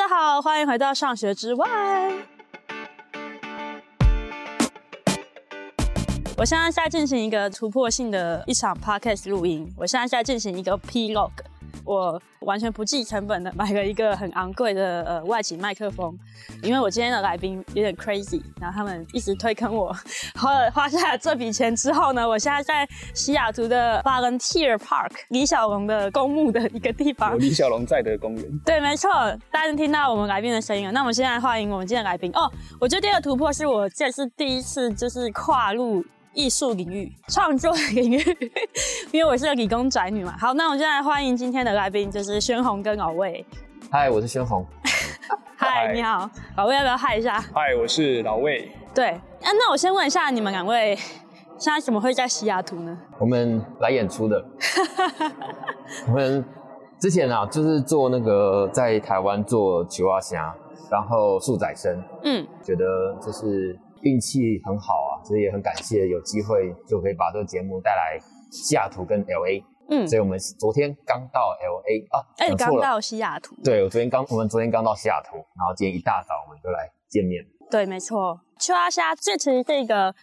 大家好，欢迎回到上学之外。我现在在进行一个突破性的一场 podcast 录音，我现在在进行一个 P-Log。我完全不计成本的买了一个很昂贵的呃外景麦克风，因为我今天的来宾有点 crazy，然后他们一直推坑我，花了花下了这笔钱之后呢，我现在在西雅图的 Volunteer Park 李小龙的公墓的一个地方，有李小龙在的公园。对，没错，大家能听到我们来宾的声音了。那我们现在欢迎我们今天的来宾哦。我觉得第二个突破是我这次第一次就是跨入。艺术领域、创作领域，因为我是个理工宅女嘛。好，那我们现在欢迎今天的来宾，就是宣宏跟老魏。嗨，我是宣宏。嗨，你好，老魏要不要嗨一下？嗨，我是老魏。对，啊，那我先问一下你们两位，现在怎么会在西雅图呢？我们来演出的。我们之前啊，就是做那个在台湾做菊花虾，然后素仔生。嗯，觉得就是。运气很好啊，所以也很感谢有机会就可以把这个节目带来西雅图跟 LA。嗯，所以我们昨天刚到 LA 啊，哎、欸，刚到西雅图。对，我昨天刚，我们昨天刚到西雅图，然后今天一大早我们就来见面。对，没错，秋阿虾这其实这个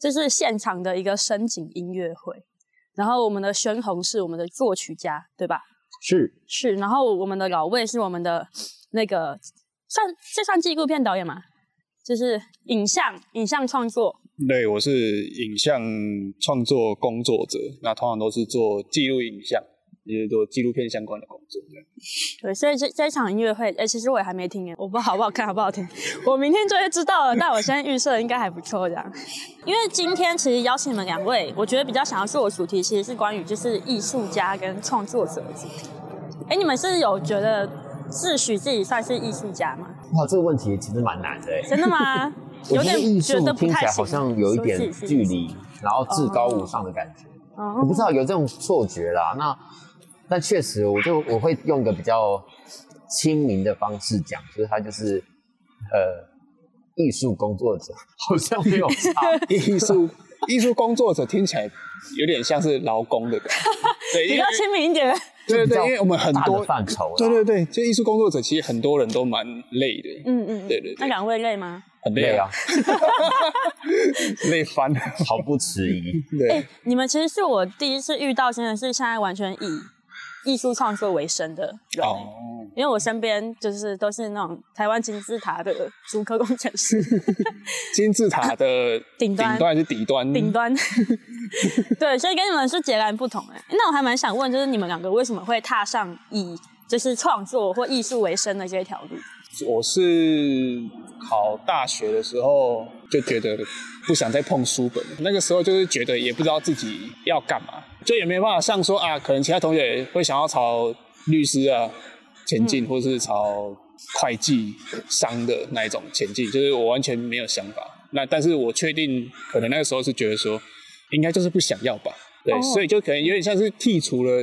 就是现场的一个深井音乐会，然后我们的宣红是我们的作曲家，对吧？是是，然后我们的老魏是我们的那个算这算纪录片导演吗？就是影像影像创作，对，我是影像创作工作者，那通常都是做记录影像，也就是做纪录片相关的工作。对，所以这这场音乐会，哎、欸，其实我也还没听耶，我不知道好不好看，好不好听，我明天就会知道了。但我现在预设应该还不错，这样。因为今天其实邀请你们两位，我觉得比较想要做的主题，其实是关于就是艺术家跟创作者的主题。哎、欸，你们是有觉得？自诩自己算是艺术家吗？哇，这个问题其实蛮难的。真的吗？有点艺术听起来好像有一点距离，然后至高无上的感觉。哦、我不知道有这种错觉啦。那但确实，我就我会用一个比较亲民的方式讲，就是他就是呃艺术工作者，好像没有差。艺术艺术工作者听起来有点像是劳工的感觉，对，比较亲民一点。对对，因为我们很多范畴，对对对，就艺术工作者其实很多人都蛮累的。嗯嗯，对对对。那两位累吗？很累啊，累翻了，毫不迟疑。对、欸，你们其实是我第一次遇到，真的是现在完全以艺术创作为生的人。哦。因为我身边就是都是那种台湾金字塔的竹科工程师。金字塔的 顶端，顶端还是底端？顶端。对，所以跟你们是截然不同哎。那我还蛮想问，就是你们两个为什么会踏上以就是创作或艺术为生的这条路？我是考大学的时候就觉得不想再碰书本，那个时候就是觉得也不知道自己要干嘛，就也没办法像说啊，可能其他同学会想要朝律师啊前进，嗯、或是朝会计商的那一种前进，就是我完全没有想法。那但是我确定，可能那个时候是觉得说。应该就是不想要吧，对，oh. 所以就可能有点像是剔除了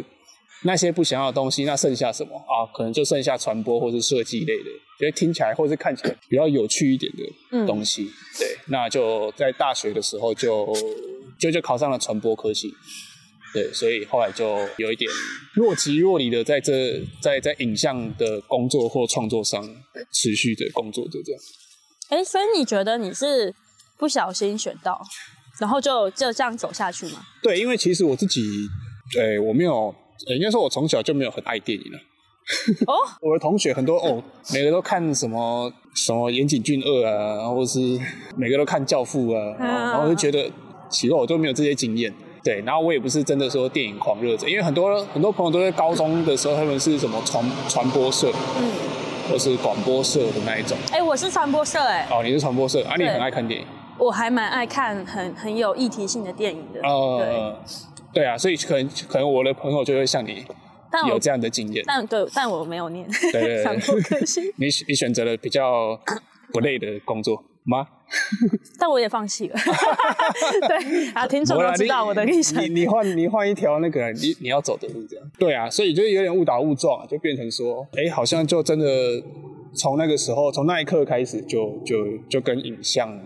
那些不想要的东西，那剩下什么啊？可能就剩下传播或是设计类的，觉得听起来或是看起来比较有趣一点的东西。嗯、对，那就在大学的时候就就就考上了传播科系，对，所以后来就有一点若即若离的在这在在影像的工作或创作上持续的工作，就这样。哎、欸，所以你觉得你是不小心选到？然后就就这样走下去吗？对，因为其实我自己，对、欸、我没有，欸、应该说我从小就没有很爱电影了。哦，我的同学很多哦，每个都看什么什么岩井俊二啊，或者是每个都看教父啊，啊然后我就觉得其实，我都没有这些经验。对，然后我也不是真的说电影狂热者，因为很多很多朋友都在高中的时候，他们是什么传传播社，嗯，或是广播社的那一种。哎、欸，我是传播社、欸，哎，哦，你是传播社，啊，你很爱看电影。我还蛮爱看很很有议题性的电影的，呃，对，对啊，所以可能可能我的朋友就会像你有这样的经验，但对，但我没有念，对，传播可惜，你你选择了比较不累的工作吗？但我也放弃了，对啊，听众都知道我的立场，你你换你换一条那个你你要走的路这样，对啊，所以就有点误打误撞，就变成说，哎，好像就真的从那个时候从那一刻开始就就就跟影像。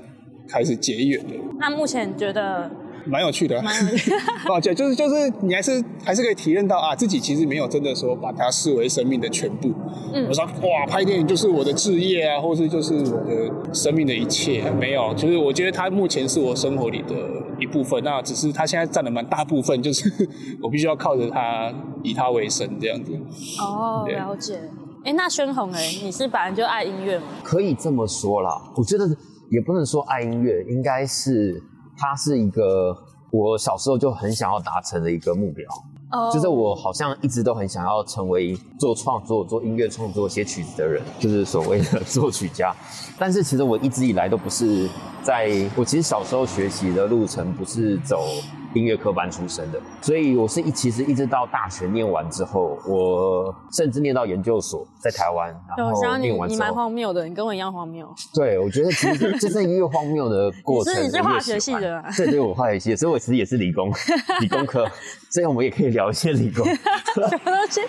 开始结缘了。那目前觉得蛮有趣的，蛮有趣的。哦，对，就是就是你还是还是可以体验到啊，自己其实没有真的说把它视为生命的全部。嗯，我说哇，拍电影就是我的职业啊，或是就是我的生命的一切，没有，就是我觉得它目前是我生活里的一部分，那只是它现在占了蛮大部分，就是 我必须要靠着它以它为生这样子。哦，了解。哎，那宣红哎，你是本来就爱音乐吗？可以这么说啦，我觉得也不能说爱音乐，应该是它是一个我小时候就很想要达成的一个目标。哦，就是我好像一直都很想要成为做创作、做音乐创作、写曲子的人，就是所谓的作曲家。但是其实我一直以来都不是在，我其实小时候学习的路程不是走。音乐科班出身的，所以我是一其实一直到大学念完之后，我甚至念到研究所，在台湾，然后念完之后，你蛮荒谬的，你跟我一样荒谬。对，我觉得其实 这是一个荒谬的过程。你是你是化学系的，对对，我化学系的，所以我其实也是理工，理工科，所以我们也可以聊一些理工。什么东西？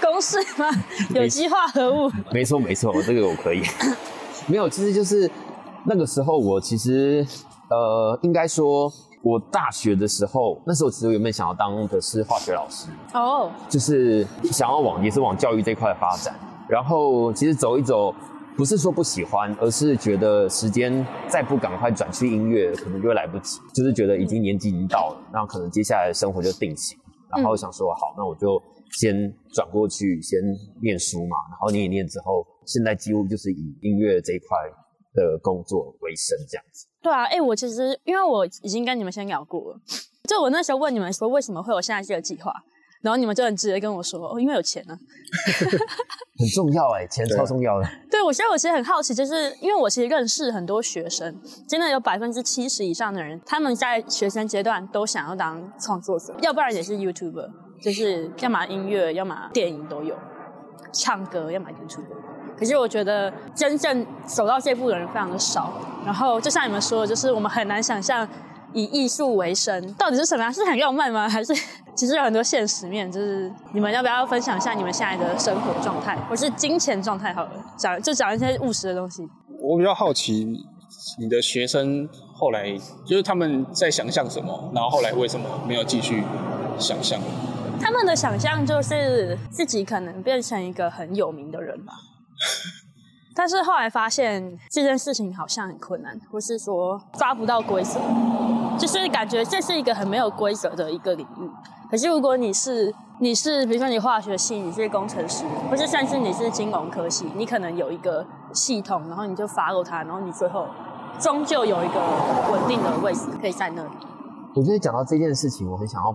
公式吗？有机化合物？没错没错，这个我可以。没有，其实就是那个时候，我其实呃，应该说。我大学的时候，那时候其实原本想要当的是化学老师哦，oh. 就是想要往也是往教育这块发展。然后其实走一走，不是说不喜欢，而是觉得时间再不赶快转去音乐，可能就会来不及。就是觉得已经年纪已经到了，然后可能接下来的生活就定型。然后想说好，那我就先转过去，先念书嘛。然后念一念之后，现在几乎就是以音乐这一块的工作为生，这样子。对啊，哎、欸，我其实因为我已经跟你们先聊过了，就我那时候问你们说为什么会有现在这个计划，然后你们就很直接跟我说，哦，因为有钱啊，很重要哎，钱超重要的。对，我现在我其实很好奇，就是因为我其实认识很多学生，真的有百分之七十以上的人，他们在学生阶段都想要当创作者，要不然也是 YouTuber，就是要么音乐，要么电影都有，唱歌，要么 YouTuber。可是我觉得真正走到这步的人非常的少，然后就像你们说的，就是我们很难想象以艺术为生到底是什么样，是很浪漫吗？还是其实有很多现实面？就是你们要不要分享一下你们现在的生活状态，或是金钱状态？好了，讲就讲一些务实的东西。我比较好奇你的学生后来就是他们在想象什么，然后后来为什么没有继续想象？他们的想象就是自己可能变成一个很有名的人吧。但是后来发现这件事情好像很困难，或是说抓不到规则，就是感觉这是一个很没有规则的一个领域。可是如果你是你是比如说你化学系，你是工程师，或是甚至你是金融科系，你可能有一个系统，然后你就 follow 它，然后你最后终究有一个稳定的位置可以在那里。我觉得讲到这件事情，我很想要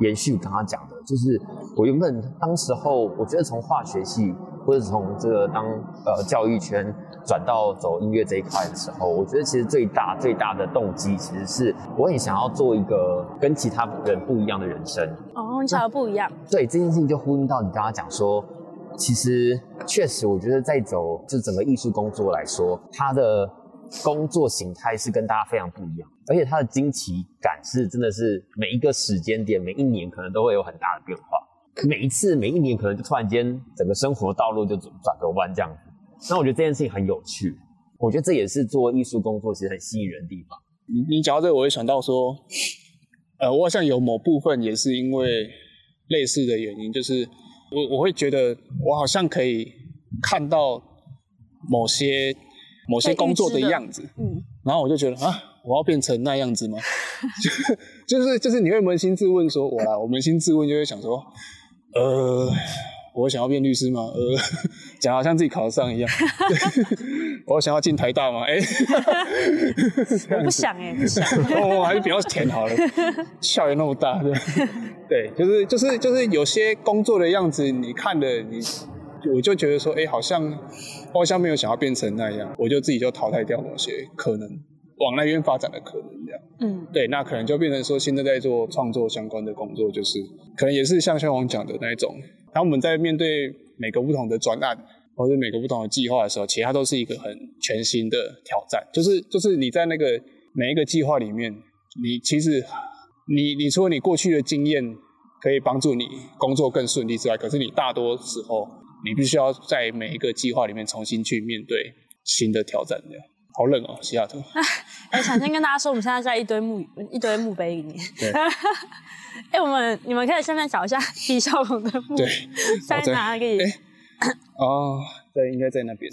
延续刚刚讲的，就是我原本当时候，我觉得从化学系。或者从这个当呃教育圈转到走音乐这一块的时候，我觉得其实最大最大的动机其实是我很想要做一个跟其他人不一样的人生。哦，你想要不一样？对，这件事情就呼应到你刚刚讲说，其实确实我觉得在走就整个艺术工作来说，它的工作形态是跟大家非常不一样，而且它的惊奇感是真的是每一个时间点、每一年可能都会有很大的变化。每一次，每一年，可能就突然间，整个生活道路就转个弯这样子。那我觉得这件事情很有趣，我觉得这也是做艺术工作其实很吸引人的地方。你你讲到这个，我会想到说，呃，我好像有某部分也是因为类似的原因，就是我我会觉得我好像可以看到某些某些工作的样子，嗯，然后我就觉得啊，我要变成那样子吗？就就是就是你会扪心自问说，我来，我扪心自问就会想说。呃，我想要变律师吗？呃，讲好像自己考得上一样。我想要进台大吗？哎、欸，我不想哎、欸，不想。我、哦、还是比较甜好了。校园那么大，对，对，就是就是就是有些工作的样子，你看了你，我就觉得说，哎、欸，好像我好像没有想要变成那样，我就自己就淘汰掉某些可能。往那边发展的可能，这样，嗯，对，那可能就变成说，现在在做创作相关的工作，就是可能也是像肖王讲的那一种。当我们在面对每个不同的专案或者每个不同的计划的时候，其实它都是一个很全新的挑战。就是就是你在那个每一个计划里面，你其实你你除了你过去的经验可以帮助你工作更顺利之外，可是你大多时候你必须要在每一个计划里面重新去面对新的挑战，这样。好冷哦，西雅图。哎、欸，想先跟大家说，我们现在在一堆墓一堆墓碑里面。对。哎、欸，我们你们可以顺便找一下李小龙的墓。对。在哪里？欸、哦，对，应该在那边。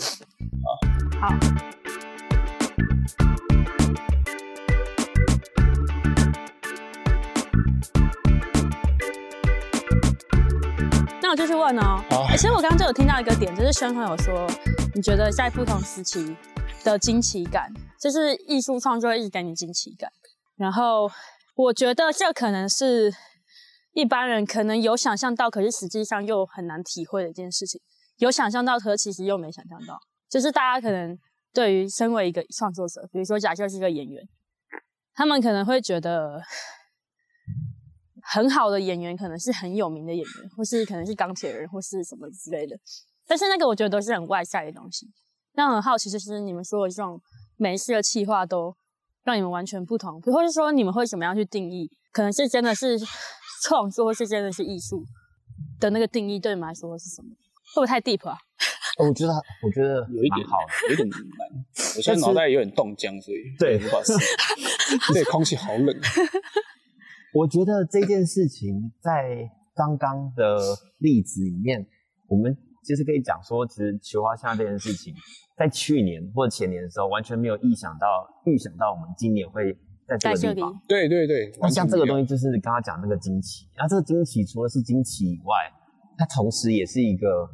好。好。那我就去问哦。好。其实我刚刚就有听到一个点，就是宣宏有说，你觉得在不同时期的惊奇感，就是艺术创作一直给你惊奇感。然后我觉得这可能是一般人可能有想象到，可是实际上又很难体会的一件事情。有想象到，可其实又没想象到。就是大家可能对于身为一个创作者，比如说假设是个演员，他们可能会觉得很好的演员可能是很有名的演员，或是可能是钢铁人，或是什么之类的。但是那个我觉得都是很外在的东西。那很好奇，就是你们说的这种每一次的企划都让你们完全不同，或者说你们会怎么样去定义？可能是真的是创作，或是真的是艺术的那个定义，对你们来说是什么？会不会太 deep 啊？我觉得，我觉得有一点好，有点难。我现在脑袋有点冻僵，所以对，无法思考。对，空气好冷。我觉得这件事情在刚刚的例子里面，我们。其实可以讲说，其实球花香这件事情，在去年或者前年的时候，完全没有意想到，预想到我们今年会在这个地方。对对对。那像这个东西，就是刚刚讲那个惊奇。那这个惊奇除了是惊奇以外，它同时也是一个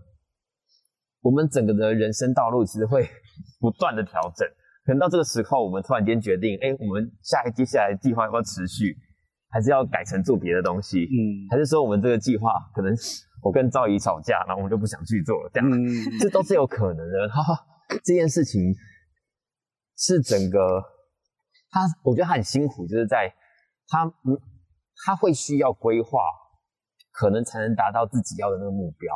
我们整个的人生道路，其实会不断的调整。可能到这个时候，我们突然间决定，哎，我们下一接下来计划要不要持续，还是要改成做别的东西？嗯，还是说我们这个计划可能？我跟赵姨吵架，然后我就不想去做了，这样，嗯、这都是有可能的。哈哈，这件事情是整个他，我觉得他很辛苦，就是在他，嗯，他会需要规划，可能才能达到自己要的那个目标。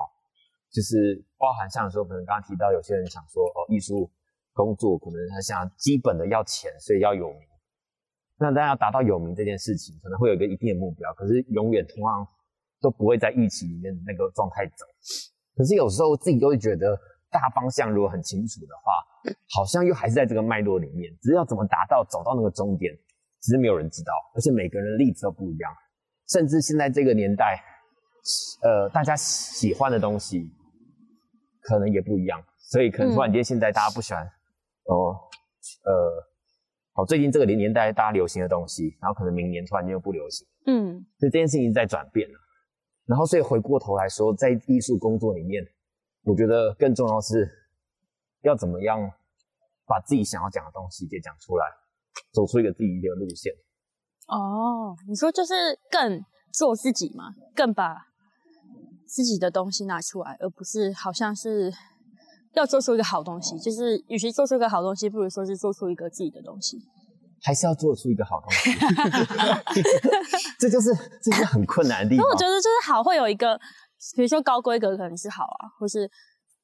就是包含像说，可能刚刚提到有些人想说，哦，艺术工作可能他想基本的要钱，所以要有名。那当然要达到有名这件事情，可能会有一个一定的目标，可是永远同样。都不会在预期里面那个状态走，可是有时候自己都会觉得大方向如果很清楚的话，好像又还是在这个脉络里面，只是要怎么达到走到那个终点，其实没有人知道，而且每个人的例子都不一样，甚至现在这个年代，呃，大家喜欢的东西可能也不一样，所以可能突然间现在大家不喜欢，哦、嗯，呃，好，最近这个年年代大家流行的东西，然后可能明年突然间又不流行，嗯，所以这件事情在转变了。然后，所以回过头来说，在艺术工作里面，我觉得更重要是要怎么样把自己想要讲的东西给讲出来，走出一个自己的路线。哦，你说就是更做自己嘛，更把自己的东西拿出来，而不是好像是要做出一个好东西。就是与其做出一个好东西，不如说是做出一个自己的东西。还是要做出一个好东西，这就是这是很困难的地方。那我觉得就是好会有一个，比如说高规格可能是好啊，或是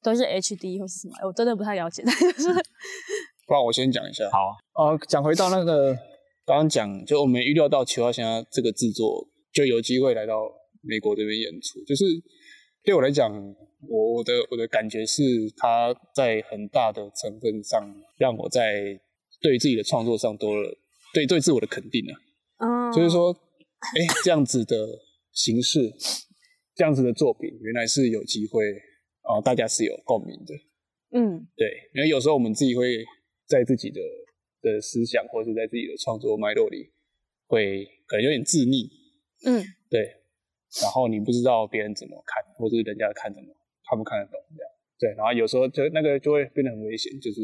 都是 HD 或是什么，我真的不太了解。但 就是，不然我先讲一下。好啊，呃，讲回到那个刚刚讲，就我们预料到《球花香》这个制作就有机会来到美国这边演出，就是对我来讲，我我的我的感觉是，它在很大的成分上让我在。对于自己的创作上多了对对自我的肯定啊，嗯，就是说，哎，这样子的形式，这样子的作品，原来是有机会啊，大家是有共鸣的，嗯，对，因为有时候我们自己会在自己的的思想或者是在自己的创作脉络里，会可能有点自溺，嗯，对，然后你不知道别人怎么看，或者是人家看怎么，看不看得懂这样，对，然后有时候就那个就会变得很危险，就是。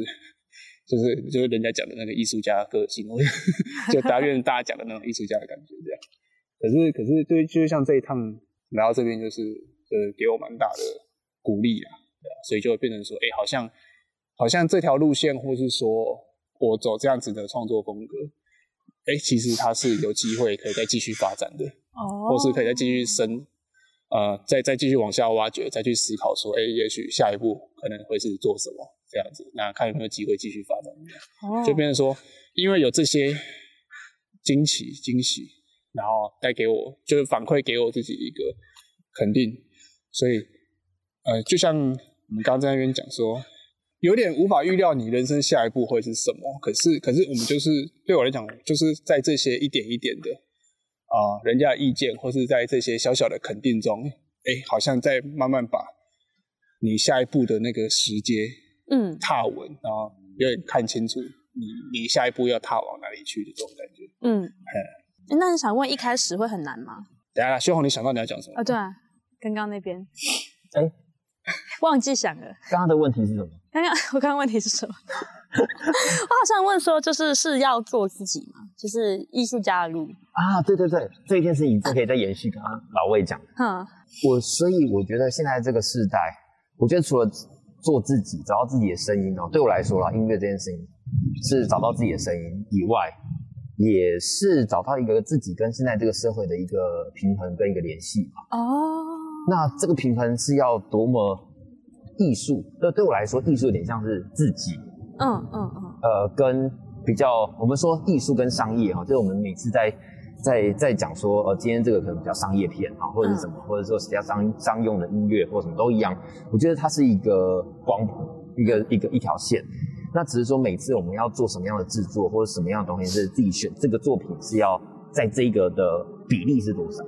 就是就是人家讲的那个艺术家的个性，我 就大家大家讲的那种艺术家的感觉这样。可是可是对，就像这一趟来到这边，就是呃给我蛮大的鼓励啊，对啊，所以就会变成说，哎、欸，好像好像这条路线，或是说我走这样子的创作风格，哎、欸，其实它是有机会可以再继续发展的，哦，或是可以再继续深，呃，再再继续往下挖掘，再去思考说，哎、欸，也许下一步可能会是做什么。这样子，那看有没有机会继续发展。Oh. 就变成说，因为有这些惊奇、惊喜，然后带给我，就是反馈给我自己一个肯定。所以，呃，就像我们刚刚在那边讲说，有点无法预料你人生下一步会是什么。可是，可是我们就是对我来讲，就是在这些一点一点的啊、呃，人家的意见，或是在这些小小的肯定中，哎，好像在慢慢把你下一步的那个时间，嗯，踏稳，然后有点看清楚你你下一步要踏往哪里去的这种感觉。嗯，嗯，那你想问，一开始会很难吗？等下，修红，你想到你要讲什么？啊，对啊，刚刚那边，哎。忘记想了，刚刚的问题是什么？刚刚我刚刚问题是什么？我好像问说，就是是要做自己吗？就是艺术家的路啊？对对对，这一件事情就可以再延续刚刚老魏讲。嗯，我所以我觉得现在这个时代，我觉得除了做自己，找到自己的声音哦，对我来说啦，音乐这件事情是找到自己的声音以外，也是找到一个自己跟现在这个社会的一个平衡跟一个联系嘛。哦。那这个平衡是要多么艺术？那对我来说，艺术有点像是自己。嗯嗯嗯。呃，跟比较，我们说艺术跟商业哈，就是我们每次在在在讲说，呃，今天这个可能比较商业片啊，或者是什么，或者说比较商商用的音乐或什么都一样。我觉得它是一个光谱，一个一个一条线。那只是说每次我们要做什么样的制作，或者什么样的东西是自己选，这个作品是要在这个的比例是多少？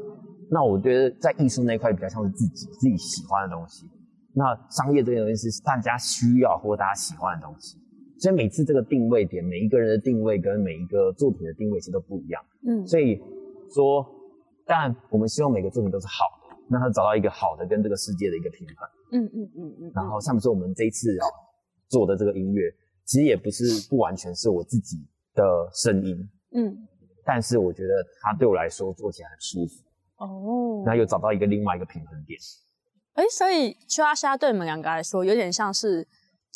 那我觉得在艺术那一块比较像是自己自己喜欢的东西，那商业这个东西是大家需要或大家喜欢的东西，所以每次这个定位点，每一个人的定位跟每一个作品的定位其实都不一样。嗯，所以说，当然我们希望每个作品都是好的，那他找到一个好的跟这个世界的一个平衡。嗯嗯嗯嗯。然后像比如说我们这一次做的这个音乐，其实也不是不完全是我自己的声音。嗯，但是我觉得它对我来说做起来很舒服。哦，那又找到一个另外一个平衡点。哎、欸，所以秋阿虾对你们两个来说，有点像是，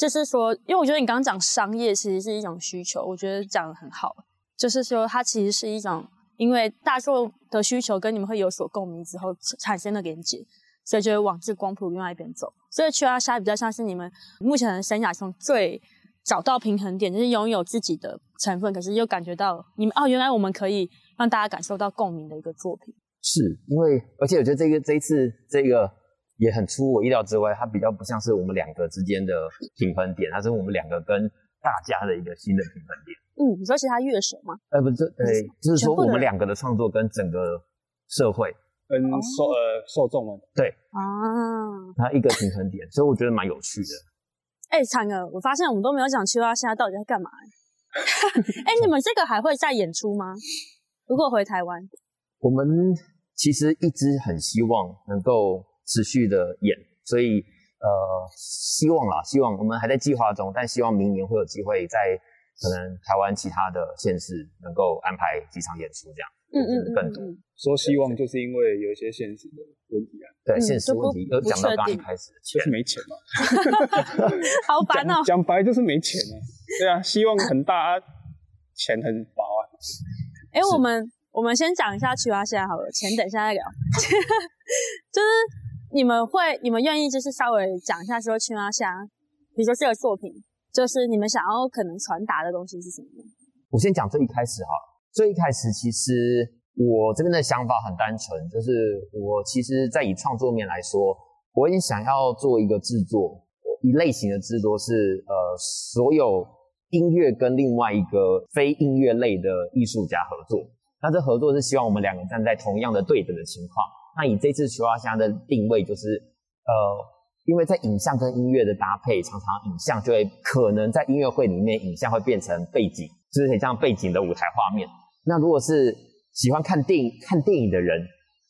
就是说，因为我觉得你刚刚讲商业其实是一种需求，我觉得讲得很好。就是说，它其实是一种，因为大众的需求跟你们会有所共鸣之后产生的连接，所以就会往这光谱另外一边走。所以秋阿虾比较像是你们目前的生涯中最找到平衡点，就是拥有自己的成分，可是又感觉到你们哦，原来我们可以让大家感受到共鸣的一个作品。是因为，而且我觉得这个这一次这个也很出我意料之外，它比较不像是我们两个之间的平衡点，它是我们两个跟大家的一个新的平衡点。嗯，你说其他乐手吗？呃，不是，对，就是说我们两个的创作跟整个社会跟受呃受众们对啊，它一个平衡点，所以我觉得蛮有趣的。哎、欸，灿哥，我发现我们都没有讲秋阿虾到底在干嘛。哎、欸，你们这个还会再演出吗？如果回台湾？我们其实一直很希望能够持续的演，所以呃，希望啦，希望我们还在计划中，但希望明年会有机会在可能台湾其他的县市能够安排几场演出这样。嗯嗯嗯。更多说希望，就是因为有一些现实的问题啊。对，现实问题。有讲到刚刚一开始，就是没钱嘛。好烦哦。讲白就是没钱啊。对啊，希望很大，钱很薄啊。哎，我们。我们先讲一下秋阿虾好了，钱等一下再聊。就是你们会，你们愿意就是稍微讲一下说青蛙虾，比如说这个作品，就是你们想要可能传达的东西是什么？我先讲最一开始哈，最一开始其实我这边的想法很单纯，就是我其实在以创作面来说，我也想要做一个制作，一类型的制作是呃所有音乐跟另外一个非音乐类的艺术家合作。那这合作是希望我们两个站在同样的对等的情况。那以这次秋阿虾的定位就是，呃，因为在影像跟音乐的搭配，常常影像就会可能在音乐会里面，影像会变成背景，就是很像背景的舞台画面。那如果是喜欢看电影看电影的人，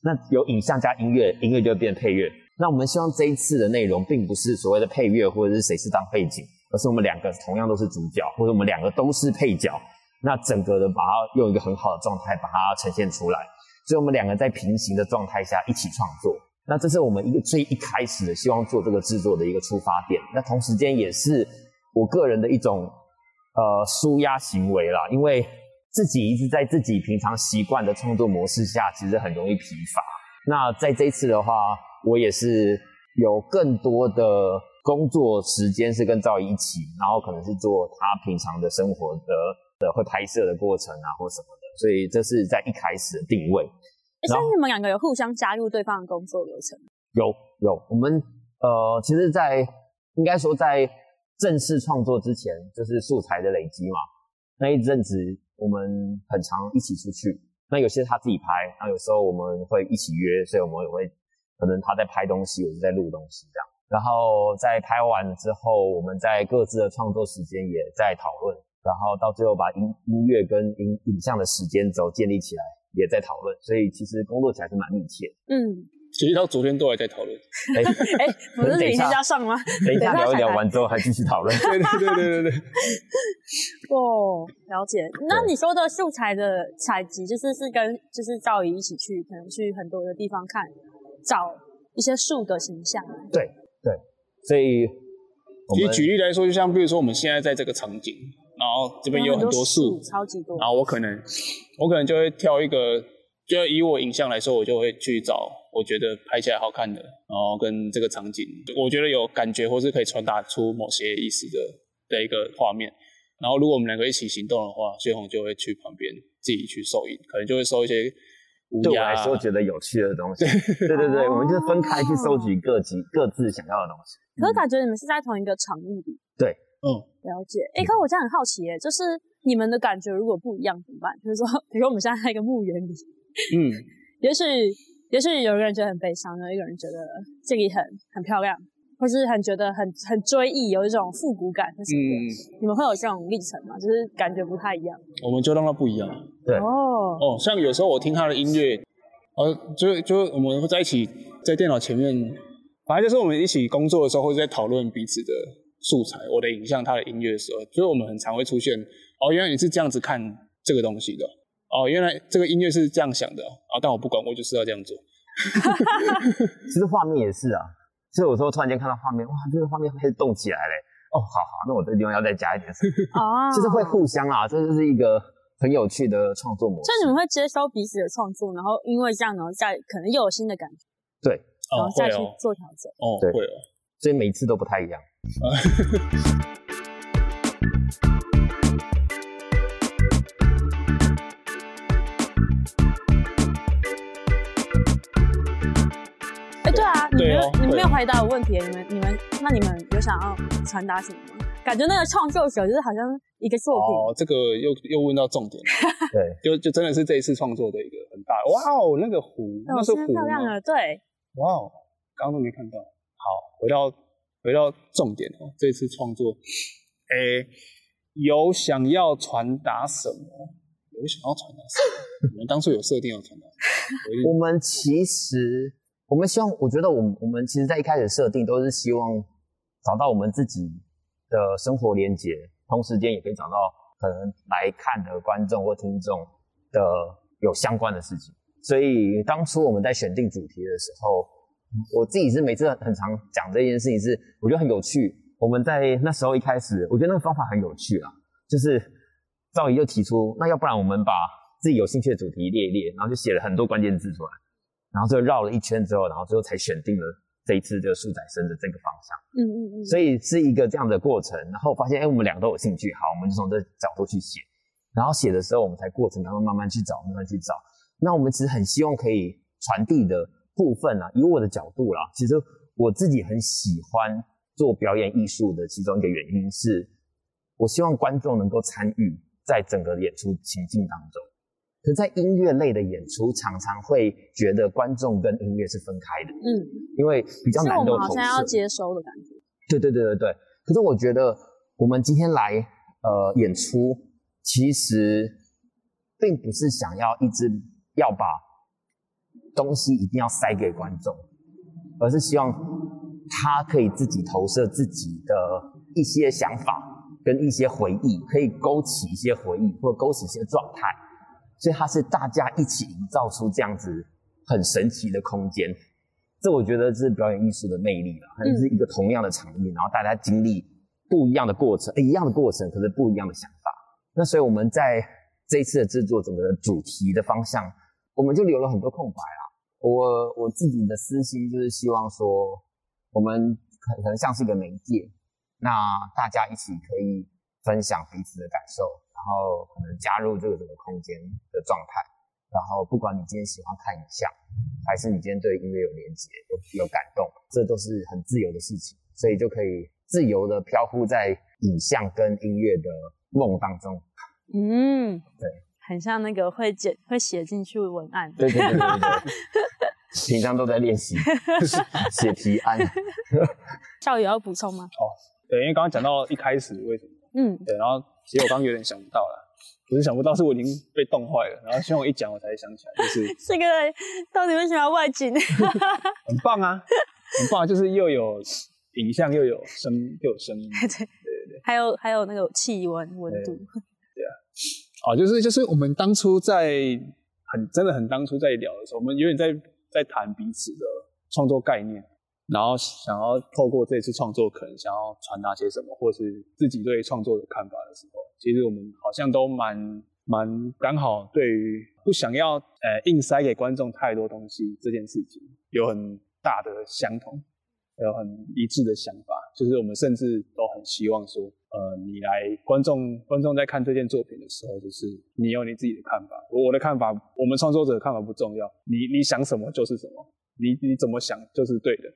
那有影像加音乐，音乐就会变配乐。那我们希望这一次的内容，并不是所谓的配乐或者是谁是当背景，而是我们两个同样都是主角，或者我们两个都是配角。那整个的把它用一个很好的状态把它呈现出来，所以我们两个在平行的状态下一起创作。那这是我们一个最一开始的希望做这个制作的一个出发点。那同时间也是我个人的一种呃舒压行为啦，因为自己一直在自己平常习惯的创作模式下，其实很容易疲乏。那在这一次的话，我也是有更多的工作时间是跟赵一起，然后可能是做他平常的生活的。的会拍摄的过程啊，或什么，所以这是在一开始的定位。所以你们两个有互相加入对方的工作流程？有有，我们呃，其实在，在应该说在正式创作之前，就是素材的累积嘛。那一阵子我们很常一起出去，那有些他自己拍，然后有时候我们会一起约，所以我们也会可能他在拍东西，我就在录东西这样。然后在拍完之后，我们在各自的创作时间也在讨论，然后到最后把音音乐跟影影像的时间轴建立起来，也在讨论，所以其实工作起来是蛮密切。嗯。其实到昨天都还在讨论，哎 哎，不是明天就要上吗？等一下聊一聊完之后还继续讨论。对对对对对对。哦，了解。那你说的素材的采集，就是是跟就是赵宇一起去，可能去很多的地方看，找一些树的形象。对对，所以其实举例来说，就像比如说我们现在在这个场景，然后这边有很多树，超级多。然后我可能我可能就会挑一个，就以我影像来说，我就会去找。我觉得拍起来好看的，然后跟这个场景，我觉得有感觉，或是可以传达出某些意思的的一个画面。然后如果我们两个一起行动的话，薛红就会去旁边自己去收影，可能就会收一些乌鸦。对我来说觉得有趣的东西。对对对，我们就是分开去收集各自各自想要的东西。可是感觉你们是在同一个场域里。对，嗯，了解。哎，可是我这样很好奇，哎，就是你们的感觉如果不一样怎么办？就是说，比如我们现在在一个墓园里，嗯，也许。也许有一个人觉得很悲伤，有一个人觉得这里很很漂亮，或是很觉得很很追忆，有一种复古感，或什么的。嗯，你们会有这种历程吗？就是感觉不太一样。我们就让它不一样。对哦哦，像有时候我听他的音乐，呃，就就我们会在一起在电脑前面，反正就是我们一起工作的时候，会在讨论彼此的素材，我的影像，他的音乐的时候，所以我们很常会出现。哦，原来你是这样子看这个东西的。哦，原来这个音乐是这样想的啊！但我不管，我就是要这样做。其实画面也是啊，所以有时候突然间看到画面，哇，这个画面开始动起来嘞！哦，好好，那我这个地方要再加一点什么？哦，就是会互相啊，这就是一个很有趣的创作模式。就你们会接收彼此的创作，然后因为这样，然后再可能又有新的感觉。对，然后再去做调整。哦，对，会哦，所以每一次都不太一样。哎，对啊你们没有回答我问题，你们你们那你们有想要传达什么吗？感觉那个创作者就是好像一个作品。哦，这个又又问到重点了。对，就就真的是这一次创作的一个很大。哇哦，那个湖，那是湖吗？漂亮了，对。哇哦，刚刚都没看到。好，回到回到重点哦，这次创作，诶，有想要传达什么？有想要传达什么？我们当初有设定要传达什么？我们其实。我们希望，我觉得我们我们其实在一开始设定都是希望找到我们自己的生活连接，同时间也可以找到可能来看的观众或听众的有相关的事情。所以当初我们在选定主题的时候，我自己是每次很常讲这件事情，是我觉得很有趣。我们在那时候一开始，我觉得那个方法很有趣啊，就是赵姨就提出，那要不然我们把自己有兴趣的主题列一列，然后就写了很多关键字出来。然后就绕了一圈之后，然后最后才选定了这一次这个树仔生的这个方向。嗯嗯嗯。所以是一个这样的过程，然后发现哎，我们两个都有兴趣，好，我们就从这角度去写。然后写的时候，我们才过程当中慢慢去找，慢慢去找。那我们其实很希望可以传递的部分啊，以我的角度啦，其实我自己很喜欢做表演艺术的其中一个原因是，我希望观众能够参与在整个演出情境当中。可在音乐类的演出，常常会觉得观众跟音乐是分开的，嗯，因为比较难都投射。我们好像要接收的感觉。对对对对对。可是我觉得，我们今天来呃演出，其实并不是想要一直要把东西一定要塞给观众，而是希望他可以自己投射自己的一些想法跟一些回忆，可以勾起一些回忆或勾起一些状态。所以它是大家一起营造出这样子很神奇的空间，这我觉得是表演艺术的魅力了。它就是一个同样的场域，然后大家经历不一样的过程，一样的过程，可是不一样的想法。那所以我们在这一次的制作整个的主题的方向，我们就留了很多空白啊。我我自己的私心就是希望说，我们可可能像是一个媒介，那大家一起可以分享彼此的感受。然后可能加入这个整个空间的状态，然后不管你今天喜欢看影像，还是你今天对音乐有连接、有有感动，这都是很自由的事情，所以就可以自由的飘忽在影像跟音乐的梦当中。嗯，对，很像那个会剪会写进去文案。对对对对对，平常都在练习 写提案。孝宇要补充吗？哦，对，因为刚刚讲到一开始为什么？嗯，对，然后其实我刚刚有点想不到了。不是想不到，是我已经被冻坏了。然后希望我一讲，我才想起来，就是 这个到底为什么要外景？很棒啊，很棒，就是又有影像，又有声，又有声音。对对对，还有还有那个气温温度。对啊，哦，就是就是我们当初在很真的很当初在聊的时候，我们有点在在谈彼此的创作概念。然后想要透过这次创作，可能想要传达些什么，或是自己对创作的看法的时候，其实我们好像都蛮蛮刚好，对于不想要呃硬塞给观众太多东西这件事情，有很大的相同，有很一致的想法。就是我们甚至都很希望说，呃，你来观众观众在看这件作品的时候，就是你有你自己的看法，我的看法，我们创作者的看法不重要，你你想什么就是什么，你你怎么想就是对的。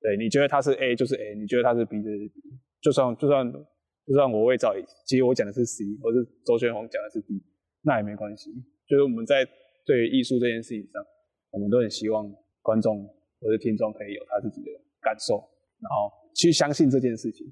对，你觉得他是 A 就是 A，你觉得他是 B 就是 B，就算就算就算我会找，其实我讲的是 C，或是周宣宏讲的是 D，那也没关系。就是我们在对艺术这件事情上，我们都很希望观众或者听众可以有他自己的感受，然后去相信这件事情，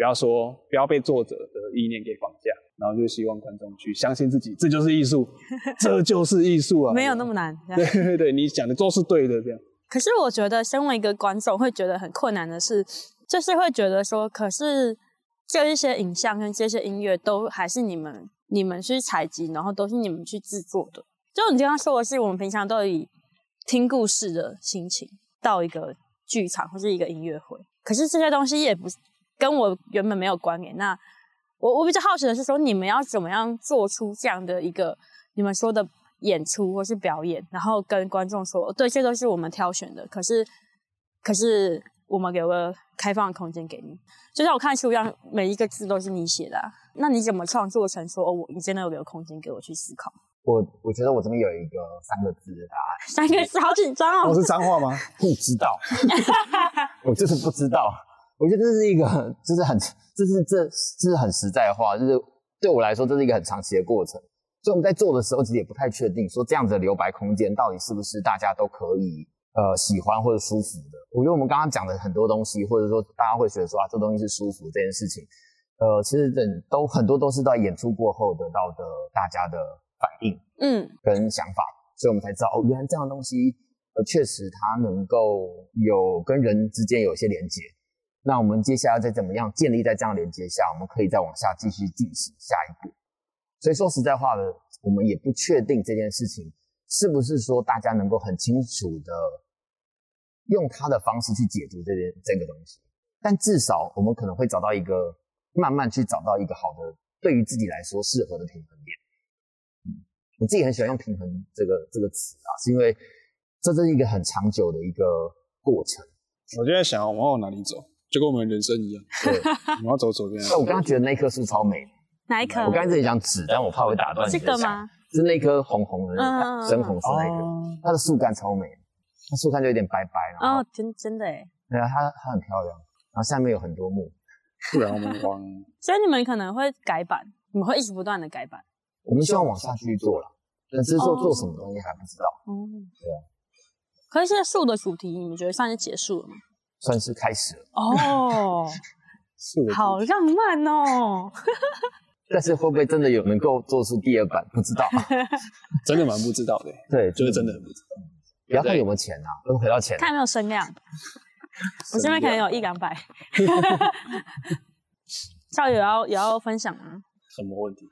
不要说不要被作者的意念给绑架，然后就希望观众去相信自己，这就是艺术，这就是艺术啊，没有那么难。对 对对，你讲的都是对的，这样。可是我觉得，身为一个观众，会觉得很困难的是，就是会觉得说，可是这一些影像跟这些音乐都还是你们你们去采集，然后都是你们去制作的。就你刚刚说的是，我们平常都以听故事的心情到一个剧场或是一个音乐会，可是这些东西也不跟我原本没有关联。那我我比较好奇的是说，你们要怎么样做出这样的一个你们说的？演出或是表演，然后跟观众说，对，这都是我们挑选的。可是，可是我们给个开放的空间给你，就像我看书一样，每一个字都是你写的啊。那你怎么创作成说，哦，我你真的有留空间给我去思考？我我觉得我这边有一个三个字的答案。三个字，好紧张哦。我是脏话吗？不知道。我就是不知道。我觉得这是一个，就是很，这是这这是很实在的话，就是对我来说，这是一个很长期的过程。所以我们在做的时候，其实也不太确定，说这样子的留白空间到底是不是大家都可以呃喜欢或者舒服的。我觉得我们刚刚讲的很多东西，或者说大家会觉得说啊，这东西是舒服这件事情，呃，其实等都很多都是在演出过后得到的大家的反应，嗯，跟想法，所以我们才知道哦，原来这样的东西呃确实它能够有跟人之间有一些连接。那我们接下来再怎么样建立在这样连接下，我们可以再往下继续进行下一步。所以说实在话呢，我们也不确定这件事情是不是说大家能够很清楚的用他的方式去解读这件这个东西，但至少我们可能会找到一个慢慢去找到一个好的对于自己来说适合的平衡点。我自己很喜欢用平衡这个这个词啊，是因为这是一个很长久的一个过程。我就在想，我们往哪里走，就跟我们人生一样，对，我们要走左边。那我刚刚觉得那棵树超美。哪一棵？我刚才自己想指，但我怕会打断你。这个吗？是那棵红红的，深红色那棵，它的树干超美，它树干就有点白白。哦，真真的哎。对啊，它它很漂亮，然后下面有很多木。不然我们往。所以你们可能会改版，你们会一直不断的改版。我们希望往下去做了，但是说做什么东西还不知道。哦。对啊。可是现在树的主题，你们觉得算是结束了吗？算是开始了。哦。是的。好浪漫哦。但是会不会真的有能够做出第二版？不知道，真的蛮不知道的。对，就是真的很不知道。不要看有没有钱啊，都回到钱。看有没有声量。我这边可能有一两百。校友要也要分享吗？什么问题？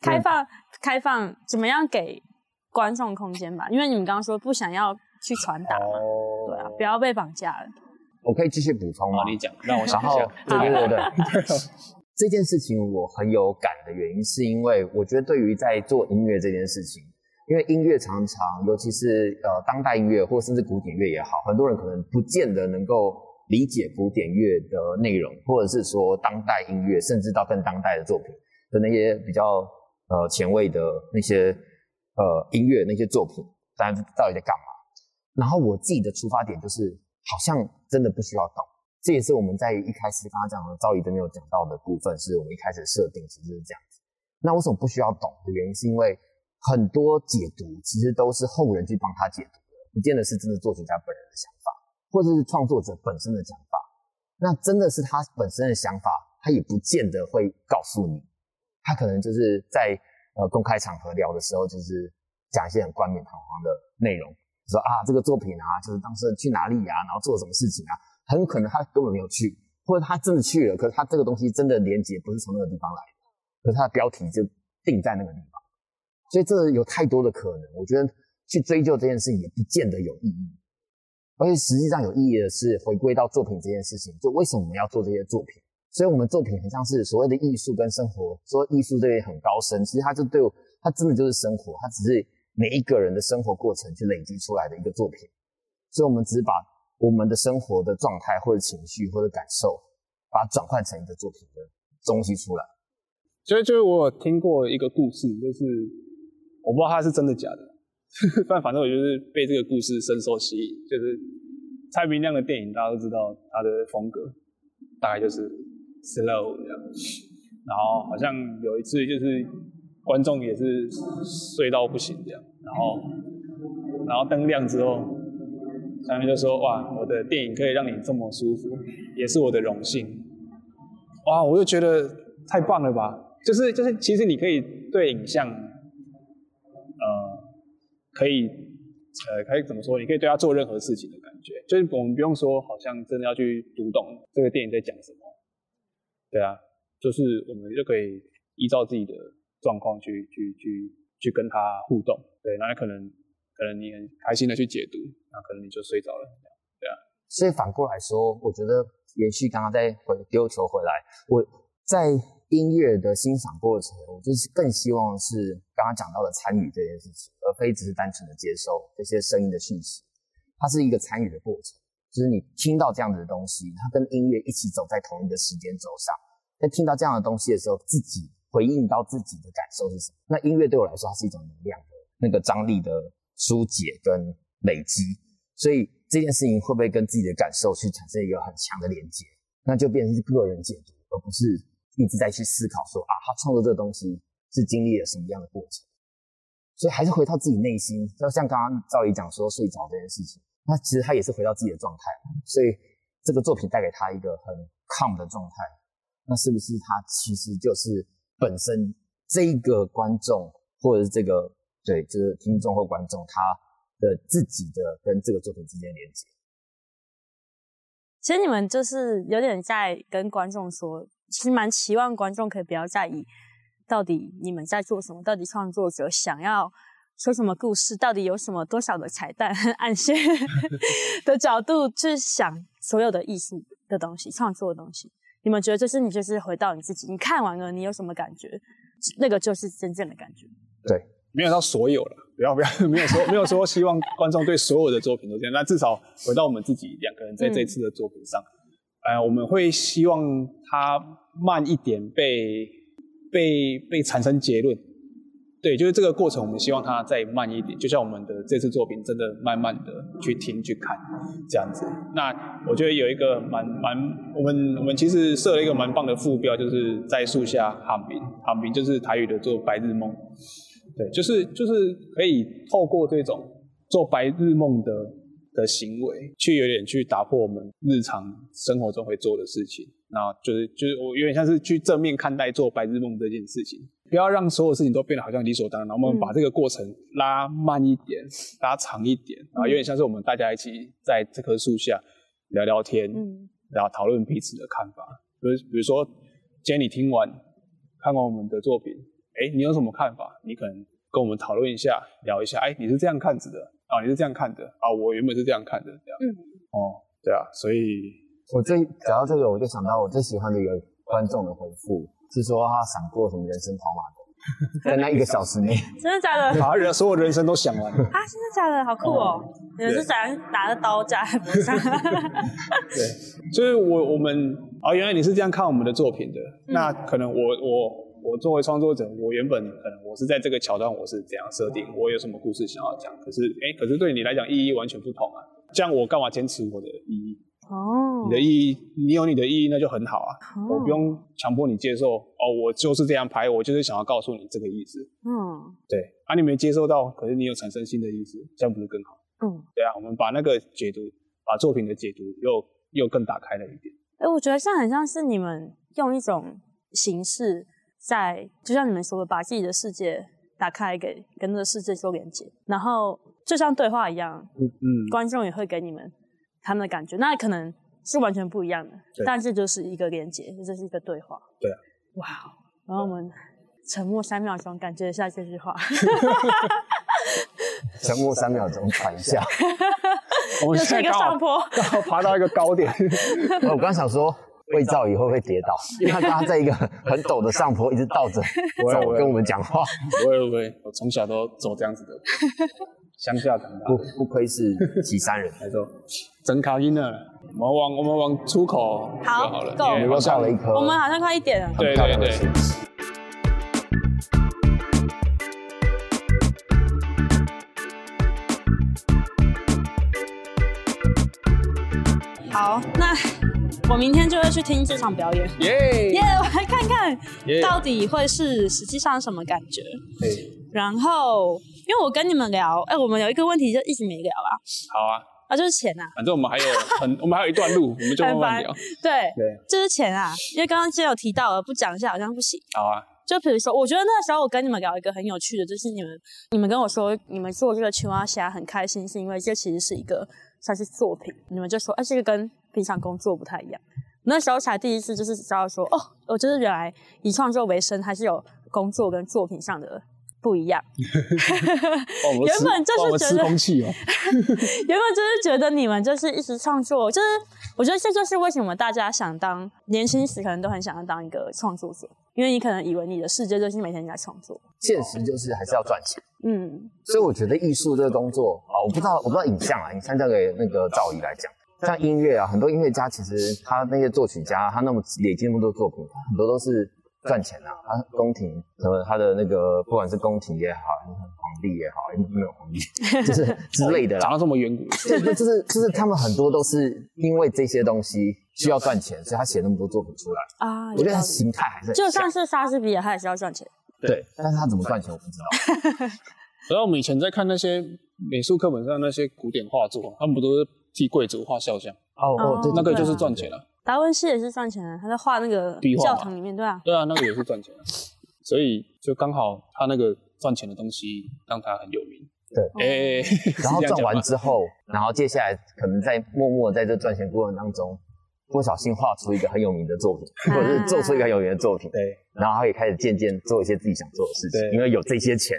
开放开放，怎么样给观众空间吧？因为你们刚刚说不想要去传达嘛，对啊，不要被绑架了。我可以继续补充吗？你讲，让我想一下。对对对对，这件事情我很有感的原因，是因为我觉得对于在做音乐这件事情，因为音乐常常，尤其是呃当代音乐或甚至古典乐也好，很多人可能不见得能够理解古典乐的内容，或者是说当代音乐，甚至到更当代的作品的那些比较呃前卫的那些呃音乐那些作品，大家到底在干嘛？然后我自己的出发点就是。好像真的不需要懂，这也是我们在一开始刚刚讲的赵怡都没有讲到的部分，是我们一开始设定其实是这样子。那为什么不需要懂的原因，是因为很多解读其实都是后人去帮他解读的，不见得是真的作曲家本人的想法，或者是创作者本身的想法。那真的是他本身的想法，他也不见得会告诉你，他可能就是在呃公开场合聊的时候，就是讲一些很冠冕堂皇的内容。说啊，这个作品啊，就是当时去哪里呀、然后做了什么事情啊？很有可能他根本没有去，或者他真的去了，可是他这个东西真的连接不是从那个地方来的，可是他的标题就定在那个地方，所以这有太多的可能。我觉得去追究这件事情也不见得有意义，而且实际上有意义的是回归到作品这件事情，就为什么我们要做这些作品？所以我们作品很像是所谓的艺术跟生活，说艺术这边很高深，其实它就对，它真的就是生活，它只是。每一个人的生活过程去累积出来的一个作品，所以我们只把我们的生活的状态或者情绪或者感受，把它转换成一个作品的东西出来。所以，就是我有听过一个故事，就是我不知道它是真的假的，但反正我就是被这个故事深受吸引。就是蔡明亮的电影，大家都知道他的风格，大概就是 slow 这样，然后好像有一次就是。观众也是睡到不行这样，然后，然后灯亮之后，下面就说：“哇，我的电影可以让你这么舒服，也是我的荣幸。”哇，我就觉得太棒了吧！就是就是，其实你可以对影像，呃，可以，呃，可以怎么说？你可以对他做任何事情的感觉，就是我们不用说，好像真的要去读懂这个电影在讲什么。对啊，就是我们就可以依照自己的。状况去去去去跟他互动，对，那可能可能你很开心的去解读，那可能你就睡着了，对啊。所以反过来说，我觉得延续刚刚在回丢球回来，我在音乐的欣赏过程，我就是更希望是刚刚讲到的参与这件事情，而非只是单纯的接受这些声音的讯息，它是一个参与的过程，就是你听到这样子的东西，它跟音乐一起走在同一个时间轴上，在听到这样的东西的时候，自己。回应到自己的感受是什么？那音乐对我来说，它是一种能量的那个张力的疏解跟累积，所以这件事情会不会跟自己的感受去产生一个很强的连接？那就变成是个人解读，而不是一直在去思考说啊，他创作这个东西是经历了什么样的过程？所以还是回到自己内心，就像刚刚赵怡讲说睡着这件事情，那其实他也是回到自己的状态，所以这个作品带给他一个很 calm 的状态，那是不是他其实就是？本身这个观众或者是这个对，就是听众或观众，他的自己的跟这个作品之间连接。其实你们就是有点在跟观众说，其实蛮期望观众可以不要在意到底你们在做什么，到底创作者想要说什么故事，到底有什么多少的彩蛋 暗线的角度去想所有的艺术的东西，创作的东西。你们觉得这是你就是回到你自己，你看完了，你有什么感觉？那个就是真正的感觉。对，没有到所有了，不要不要，没有说没有说希望观众对所有的作品都这样，那至少回到我们自己两个人在这次的作品上，嗯、呃，我们会希望它慢一点被被被产生结论。对，就是这个过程，我们希望它再慢一点，就像我们的这次作品，真的慢慢的去听去看，这样子。那我觉得有一个蛮蛮，我们我们其实设了一个蛮棒的副标，就是在树下航平，航平就是台语的做白日梦。对，就是就是可以透过这种做白日梦的的行为，去有点去打破我们日常生活中会做的事情。那就是就是我有点像是去正面看待做白日梦这件事情。不要让所有事情都变得好像理所当然，我们把这个过程拉慢一点，拉长一点，然后有点像是我们大家一起在这棵树下聊聊天，嗯然后讨论彼此的看法。比如，比如说，今天你听完看完我们的作品，哎，你有什么看法？你可能跟我们讨论一下，聊一下。哎，你是这样看着的啊？你是这样看的啊？我原本是这样看的，这样。嗯。哦，对啊，所以我最讲到这个，我就想到我最喜欢的一个观众的回复。是说他想过什么人生跑马灯，在那一个小时内，真的假的？把人所有人生都想完了啊！真的假的？好酷哦！你们是怎样打的刀架在脖上？对，就是我我们啊，原来你是这样看我们的作品的。嗯、那可能我我我作为创作者，我原本可能我是在这个桥段，我是怎样设定，我有什么故事想要讲。可是哎，可是对你来讲意义完全不同啊！这样我干嘛坚持我的意义？哦，你的意义，你有你的意义，那就很好啊。哦、我不用强迫你接受哦，我就是这样拍，我就是想要告诉你这个意思。嗯，对。啊，你没接受到，可是你有产生新的意思，这样不是更好？嗯，对啊。我们把那个解读，把作品的解读又又更打开了一点。哎、欸，我觉得这样很像是你们用一种形式在，就像你们说的，把自己的世界打开给跟这个世界做连接，然后就像对话一样，嗯嗯，观众也会给你们。他们的感觉，那可能是完全不一样的，但这就是一个连接，这是一个对话。对啊，哇，然后我们沉默三秒钟，感觉一下这句话。沉默三秒钟，喘一下。我们是一个上坡，刚好爬到一个高点。我刚想说，魏兆宇会不会跌倒？因为他刚刚在一个很陡的上坡，一直倒着走跟我们讲话。不会不会，我从小都走这样子的。乡下长大，不不愧是岐山人，没错。真卡音呢，我们往我们往出口好好了。够，我们上了一颗，我们好像快一点了。对对对。好，那我明天就会去听这场表演。耶耶，我来看看到底会是实际上什么感觉。对。然后。因为我跟你们聊，哎，我们有一个问题就一直没聊啊。好啊，啊，就是钱啊。反正我们还有很，我们还有一段路，我们就慢慢聊。对对，就是钱啊。因为刚刚既然有提到了，不讲一下好像不行。好啊。就比如说，我觉得那时候我跟你们聊一个很有趣的，就是你们你们跟我说，你们做这个青蛙侠很开心，是因为这其实是一个算是作品。你们就说，哎，这个跟平常工作不太一样。那时候才第一次就是知道说，哦，我就是原来以创作为生，还是有工作跟作品上的。不一样，原本就是觉得，哦、原本就是觉得你们就是一直创作，就是我觉得这就是为什么大家想当年轻时可能都很想要当一个创作者，因为你可能以为你的世界就是每天在创作，现实就是还是要赚钱。嗯，所以我觉得艺术这个工作啊，我不知道我不知道影像啊，你参加给那个赵姨来讲，像音乐啊，很多音乐家其实他那些作曲家，他那么累积那么多作品，很多都是。赚钱啊！他宫廷，什么他的那个，不管是宫廷也好，皇帝也好，没有皇帝，就是 之类的啦。讲到这么远古，对，就是就是他们很多都是因为这些东西需要赚钱，所以他写那么多作品出来啊。我觉得他形态还是就算是莎士比亚，他也是要赚钱。对，但是他怎么赚钱我不知道。然后我们以前在看那些美术课本上那些古典画作，他们不都是替贵族画肖像？哦哦，对，那个就是赚钱了。达文西也是赚钱的，他在画那个教堂里面，对啊，对啊，那个也是赚钱的，所以就刚好他那个赚钱的东西让他很有名。对，哎、欸，然后赚完之后，然后接下来可能在默默在这赚钱过程当中，不小心画出一个很有名的作品，或者是做出一个很有名的作品，对，然后他也开始渐渐做一些自己想做的事情，因为有这些钱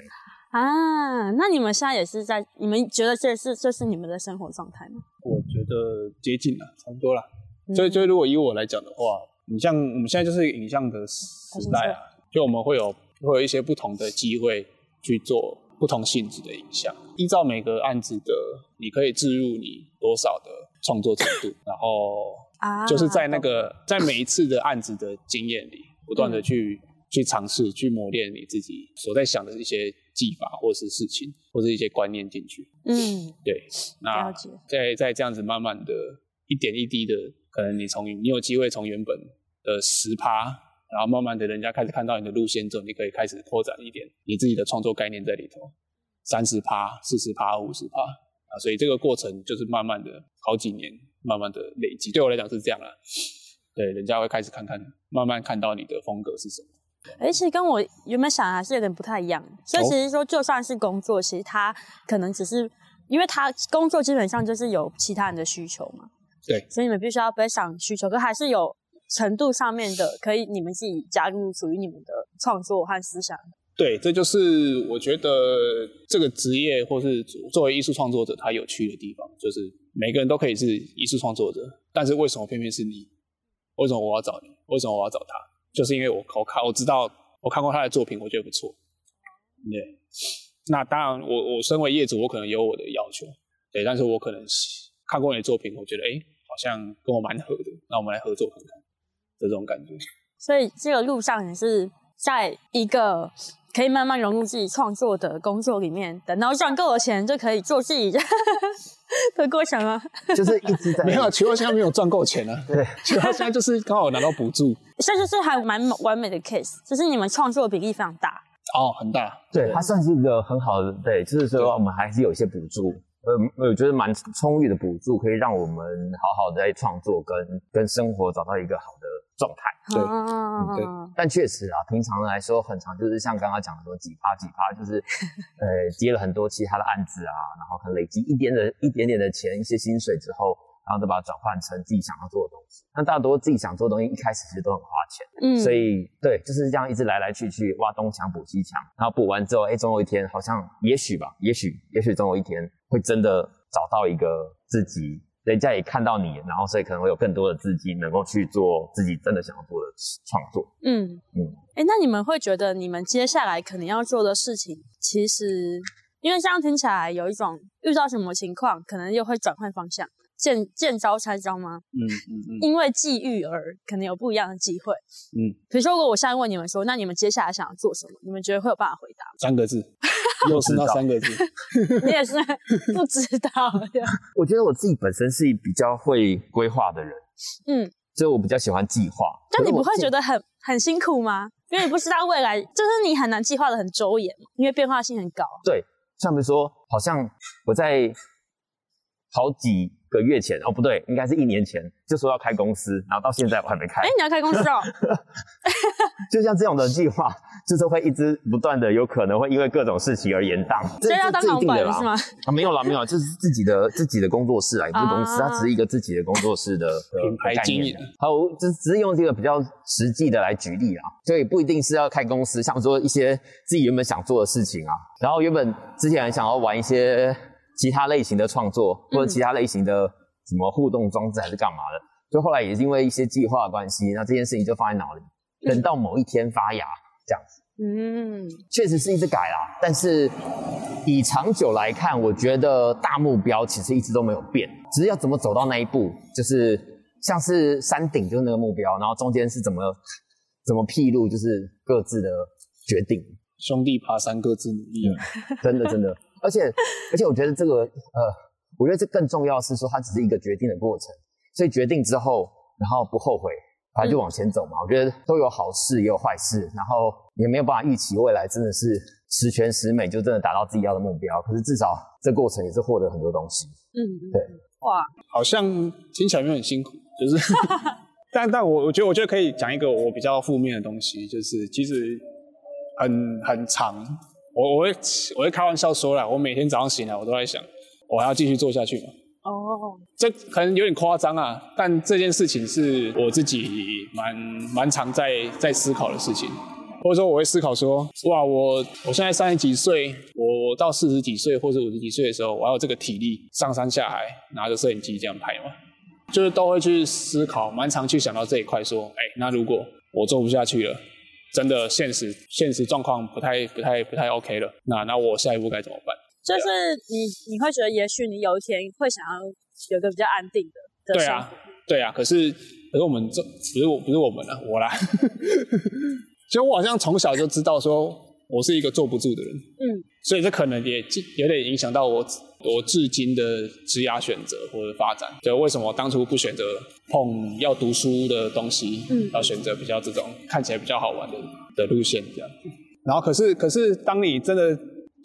啊。那你们现在也是在，你们觉得这是这是你们的生活状态吗？我觉得接近了，差不多了。所以，所以如果以我来讲的话，你像我们现在就是影像的时代啊，就我们会有会有一些不同的机会去做不同性质的影像，依照每个案子的，你可以置入你多少的创作程度，然后啊，就是在那个在每一次的案子的经验里，不断的去去尝试去磨练你自己所在想的一些技法，或是事情，或是一些观念进去。嗯，对，那在在这样子慢慢的一点一滴的。可能你从你有机会从原本的十趴，然后慢慢的人家开始看到你的路线之后，你可以开始扩展一点你自己的创作概念在里头，三十趴、四十趴、五十趴啊，所以这个过程就是慢慢的好几年，慢慢的累积。对我来讲是这样啊，对，人家会开始看看，慢慢看到你的风格是什么。而且跟我原本想的还是有点不太一样，所以其实说就算是工作，其实他可能只是因为他工作基本上就是有其他人的需求嘛。对，所以你们必须要分享需求，可还是有程度上面的，可以你们自己加入属于你们的创作和思想。对，这就是我觉得这个职业或是作为艺术创作者，他有趣的地方，就是每个人都可以是艺术创作者，但是为什么偏偏是你？为什么我要找你？为什么我要找他？就是因为我我看我知道我看过他的作品，我觉得不错。对，那当然我我身为业主，我可能有我的要求，对，但是我可能看过你的作品，我觉得哎。好像跟我蛮合的，那我们来合作看看，这种感觉。所以这个路上也是在一个可以慢慢融入自己创作的工作里面，等到赚够了钱就可以做自己的 过程啊。就是一直在 没有，奇华现在没有赚够钱啊。对，奇华现在就是刚好拿到补助，这就是还蛮完美的 case，就是你们创作的比例非常大哦，很大。对，它算是一个很好的，对，就是说我们还是有一些补助。呃，我觉得蛮充裕的补助，可以让我们好好的在创作跟跟生活找到一个好的状态。对，嗯、对。但确实啊，平常来说，很长就是像刚刚讲的说几趴几趴，就是 呃接了很多其他的案子啊，然后可能累积一点的一点点的钱，一些薪水之后。然后再把它转换成自己想要做的东西。那大多自己想做的东西，一开始其实都很花钱。嗯，所以对，就是这样一直来来去去挖东墙补西墙，然后补完之后，哎，总有一天，好像也许吧，也许也许总有一天会真的找到一个自己，人家也看到你，然后所以可能会有更多的资金能够去做自己真的想要做的创作。嗯嗯，哎，那你们会觉得你们接下来可能要做的事情，其实因为这样听起来有一种遇到什么情况，可能又会转换方向。见见招拆招吗？嗯嗯嗯，因为际遇而可能有不一样的机会。嗯，比如说，如果我现在问你们说，那你们接下来想要做什么？你们觉得会有办法回答吗？三个字，又是那三个字。你也是不知道的。我觉得我自己本身是比较会规划的人。嗯，所以我比较喜欢计划。但你不会觉得很很辛苦吗？因为你不知道未来，就是你很难计划的很周延，因为变化性很高。对，像比如说，好像我在好几。个月前哦，不对，应该是一年前就说要开公司，然后到现在我还没开。哎，你要开公司哦？就像这种的计划，就是会一直不断的，有可能会因为各种事情而延宕。所以要当老板了是吗？啊，没有啦，没有，就是自己的自己的工作室啊，也不是公司，它只是一个自己的工作室的品牌经营。好，就只是用这个比较实际的来举例啊，所以不一定是要开公司，像说一些自己原本想做的事情啊，然后原本之前很想要玩一些。其他类型的创作，或者其他类型的什么互动装置，还是干嘛的？嗯、就后来也是因为一些计划的关系，那这件事情就放在脑里，等到某一天发芽，这样子。嗯，确实是一直改啦，但是以长久来看，我觉得大目标其实一直都没有变，只是要怎么走到那一步，就是像是山顶就是那个目标，然后中间是怎么怎么辟路，就是各自的决定。兄弟爬山各自努力，真的真的。而且，而且我觉得这个，呃，我觉得这更重要是说，它只是一个决定的过程。所以决定之后，然后不后悔，反正就往前走嘛。嗯、我觉得都有好事，也有坏事，然后也没有办法预期未来真的是十全十美，就真的达到自己要的目标。可是至少这过程也是获得很多东西。嗯，对。哇，好像听起来没有很辛苦，就是，但但我我觉得我觉得可以讲一个我比较负面的东西，就是其实很很长。我我会我会开玩笑说啦，我每天早上醒来，我都在想，我还要继续做下去吗？哦，oh. 这可能有点夸张啊，但这件事情是我自己蛮蛮常在在思考的事情，或者说我会思考说，哇，我我现在三十几岁，我到四十几岁或者五十几岁的时候，我还有这个体力上山下海拿着摄影机这样拍吗？就是都会去思考，蛮常去想到这一块，说，哎，那如果我做不下去了？真的现实现实状况不太不太不太 OK 了，那那我下一步该怎么办？就是你你会觉得，也许你有一天会想要有个比较安定的。的对啊，对啊。可是可是我们这不是我不是我们啊，我啦。其实我好像从小就知道说。我是一个坐不住的人，嗯，所以这可能也有点影响到我我至今的职涯选择或者发展。就为什么我当初不选择碰要读书的东西，嗯，要选择比较这种看起来比较好玩的的路线这样。然后可是可是当你真的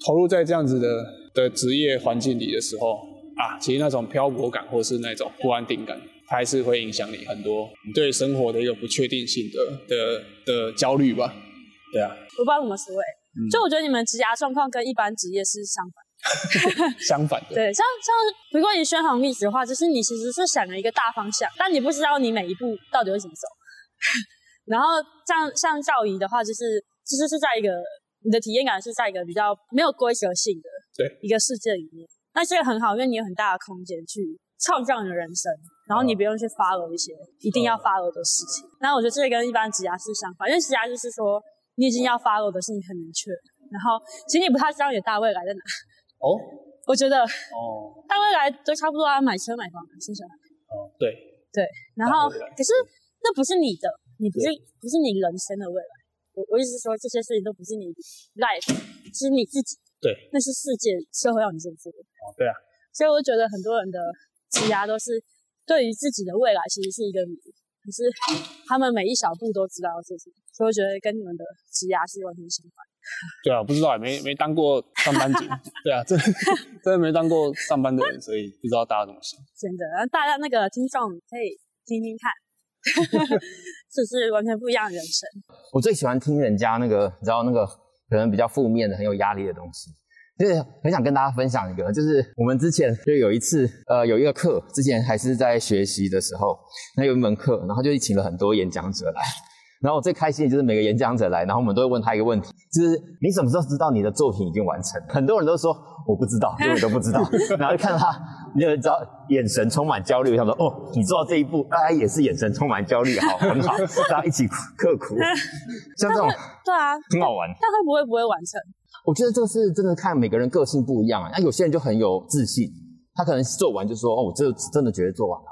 投入在这样子的的职业环境里的时候啊，其实那种漂泊感或是那种不安定感，它还是会影响你很多，你对生活的一个不确定性的的的焦虑吧。对啊，我不知道怎么说哎，嗯、就我觉得你们职涯状况跟一般职业是相反，相反的。对，像像如果你宣传历史的话，就是你其实是想了一个大方向，但你不知道你每一步到底会怎么走。然后像像赵仪的话，就是其实是在一个你的体验感是在一个比较没有规则性的对一个世界里面，那这个很好，因为你有很大的空间去创造你的人生，然后你不用去 follow 一些一定要 follow 的事情。那、哦、我觉得这个跟一般职涯是相反，因为职涯就是说。你已经要 follow 的事情很明确，然后其实你不太知道你的大未来在哪。哦，我觉得哦，大未来都差不多要买车买房了，是不是？哦，对对，然后可是那不是你的，你不是不是你人生的未来。我我意思是说，这些事情都不是你 life，是你自己。对，那是世界社会要你这么做的。哦，对啊。所以我觉得很多人的职涯都是对于自己的未来其实是一个谜，可是他们每一小步都知道这些，所以我觉得跟你们的职涯是完全相反。对啊，不知道也没没当过上班族，对啊，真的真的没当过上班的人，所以不知道大家怎么想。真的，大家那个听众可以听听看，这是完全不一样的人生。我最喜欢听人家那个，你知道那个可能比较负面的、很有压力的东西，就是很想跟大家分享一个，就是我们之前就有一次，呃，有一个课，之前还是在学习的时候，那有一门课，然后就请了很多演讲者来。然后我最开心的就是每个演讲者来，然后我们都会问他一个问题，就是你什么时候知道你的作品已经完成？很多人都说我不知道，根本都不知道。然后就看到他，你就知道眼神充满焦虑。他说：“哦，你做到这一步，大家也是眼神充满焦虑，好，很好，大家一起刻苦。”像这种，对啊，很好玩。但会不会不会完成？我觉得这个是真的看每个人个性不一样啊。那有些人就很有自信，他可能做完就说：“哦，我这真的觉得做完了。”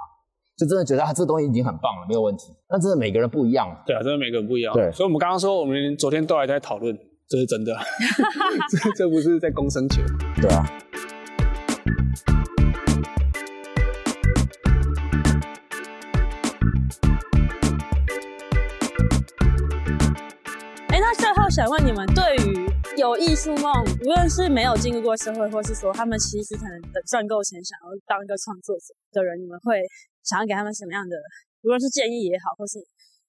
就真的觉得他这东西已经很棒了，没有问题。那真的每个人不一样。对啊，真的每个人不一样。对，所以我们刚刚说，我们昨天都还在讨论，这是真的，这这不是在公生球。对啊。哎，那最后想问你们，对于有艺术梦，无论是没有进入过社会，或是说他们其实可能等赚够钱，想要当一个创作者的人，你们会？想要给他们什么样的，无论是建议也好，或是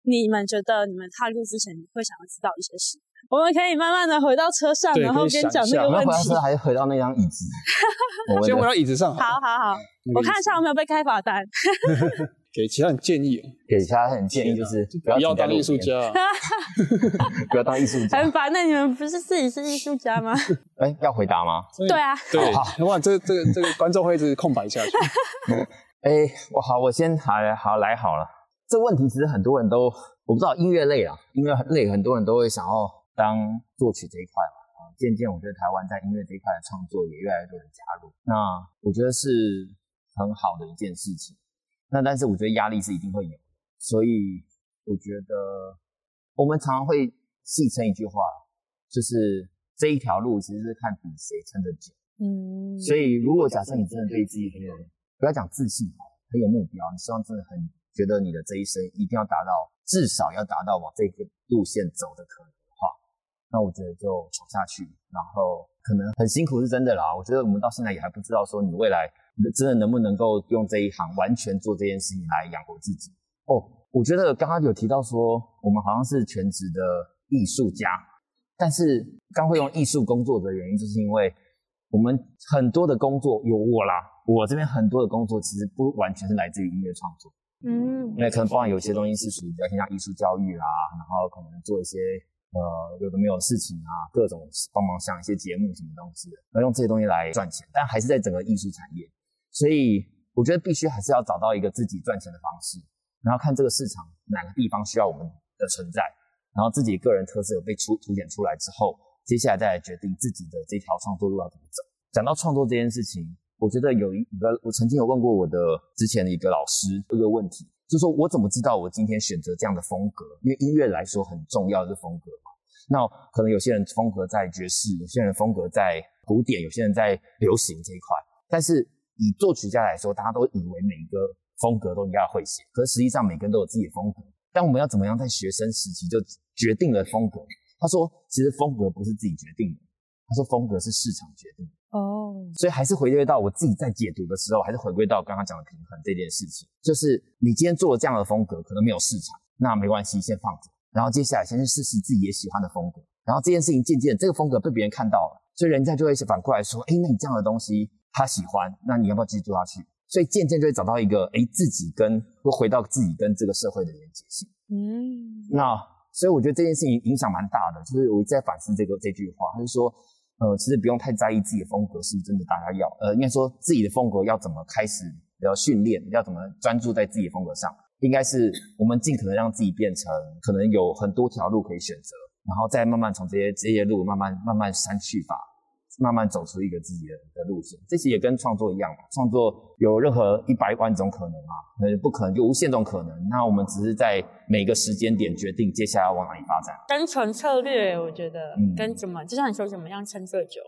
你们觉得你们踏入之前会想要知道一些事，我们可以慢慢的回到车上，然后边讲这个问题。还是回到那张椅子？先回到椅子上。好好好，我看一下有没有被开罚单。给其他人建议，给其他人建议就是 不要当艺术家，不要当艺术家。很烦，那你们不是自己是艺术家吗？哎，要回答吗？对啊。对，哇，这这个这个观众会一直空白下去。哎，我好，我先好好来好了。这问题其实很多人都我不知道，音乐类啊，音乐类很多人都会想要当作曲这一块嘛。啊，渐渐我觉得台湾在音乐这一块的创作也越来越多人加入，那我觉得是很好的一件事情。那但是我觉得压力是一定会有，所以我觉得我们常常会戏称一句话，就是这一条路其实是看比谁撑得久。嗯，所以如果假设你真的对自己很有不要讲自信，很有目标。你希望真的很觉得你的这一生一定要达到，至少要达到往这个路线走的可能的话，那我觉得就闯下去。然后可能很辛苦是真的啦。我觉得我们到现在也还不知道说你未来真的能不能够用这一行完全做这件事情来养活自己。哦，我觉得刚刚有提到说我们好像是全职的艺术家，但是刚会用艺术工作的原因，就是因为我们很多的工作有我啦。我这边很多的工作其实不完全是来自于音乐创作，嗯，因为可能包含有些东西是属于比较偏向艺术教育啊，然后可能做一些呃有的没有的事情啊，各种帮忙想一些节目什么东西的，要用这些东西来赚钱，但还是在整个艺术产业，所以我觉得必须还是要找到一个自己赚钱的方式，然后看这个市场哪个地方需要我们的存在，然后自己个人特色有被出凸显出来之后，接下来再来决定自己的这条创作路要怎么走。讲到创作这件事情。我觉得有一个，我曾经有问过我的之前的一个老师一个问题，就是说我怎么知道我今天选择这样的风格？因为音乐来说很重要的是风格嘛。那可能有些人风格在爵士，有些人风格在古典，有些人在流行这一块。但是以作曲家来说，大家都以为每一个风格都应该会写，可是实际上每个人都有自己的风格。但我们要怎么样在学生时期就决定了风格？他说，其实风格不是自己决定的，他说风格是市场决定的。哦，所以还是回归到我自己在解读的时候，还是回归到刚刚讲的平衡这件事情。就是你今天做了这样的风格，可能没有市场，那没关系，先放着。然后接下来先去试试自己也喜欢的风格。然后这件事情渐渐这个风格被别人看到了，所以人家就会反过来说：“哎，那你这样的东西他喜欢，那你要不要继续做下去？”所以渐渐就会找到一个哎自己跟会回到自己跟这个社会的连接性。嗯，那所以我觉得这件事情影响蛮大的。就是我一直在反思这个这句话，就是说。呃，其实不用太在意自己的风格是不是真的，大家要呃，应该说自己的风格要怎么开始要训练，要怎么专注在自己的风格上，应该是我们尽可能让自己变成可能有很多条路可以选择，然后再慢慢从这些这些路慢慢慢慢删去吧，慢慢走出一个自己的的路线。这些也跟创作一样嘛，创作有任何一百万种可能啊，那不可能就无限种可能。那我们只是在每个时间点决定接下来要往哪里发展。单纯策略，我觉得跟怎么，嗯、就像你说怎么样撑这久，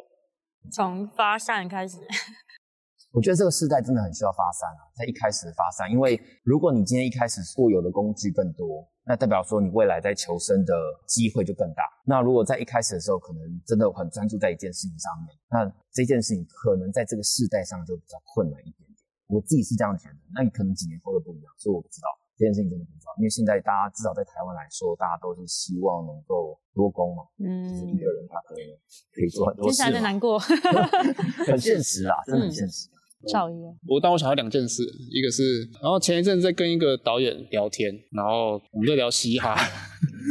从发散开始。我觉得这个时代真的很需要发散啊，在一开始发散，因为如果你今天一开始所有的工具更多，那代表说你未来在求生的机会就更大。那如果在一开始的时候，可能真的很专注在一件事情上面，那这件事情可能在这个世代上就比较困难一点点。我自己是这样觉得，那你可能几年后都不一样，所以我不知道这件事情真的不知道。因为现在大家至少在台湾来说，大家都是希望能够多工嘛，嗯，就是一个人他可以可以做很多事。接下来难过，很现实啊，真的很现实。教育，我但我想到两件事，一个是，然后前一阵在跟一个导演聊天，然后我们在聊嘻哈，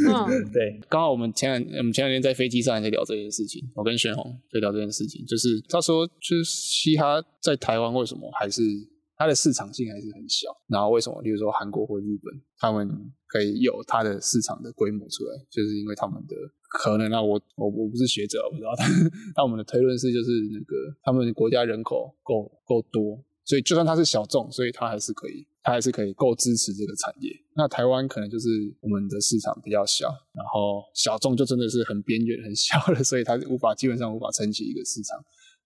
嗯，对，刚好我们前两我们前两天在飞机上也在聊这件事情，我跟玄宏在聊这件事情，就是他说，就是嘻哈在台湾为什么还是它的市场性还是很小，然后为什么，比如说韩国或日本，他们可以有它的市场的规模出来，就是因为他们的。可能啊，我我我不是学者，我不知道。但我们的推论是，就是那个他们国家人口够够多，所以就算它是小众，所以它还是可以，它还是可以够支持这个产业。那台湾可能就是我们的市场比较小，然后小众就真的是很边缘、很小的，所以它无法基本上无法撑起一个市场。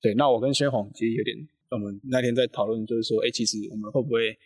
对，那我跟轩红其实有点，我们那天在讨论，就是说，哎、其实我们会不会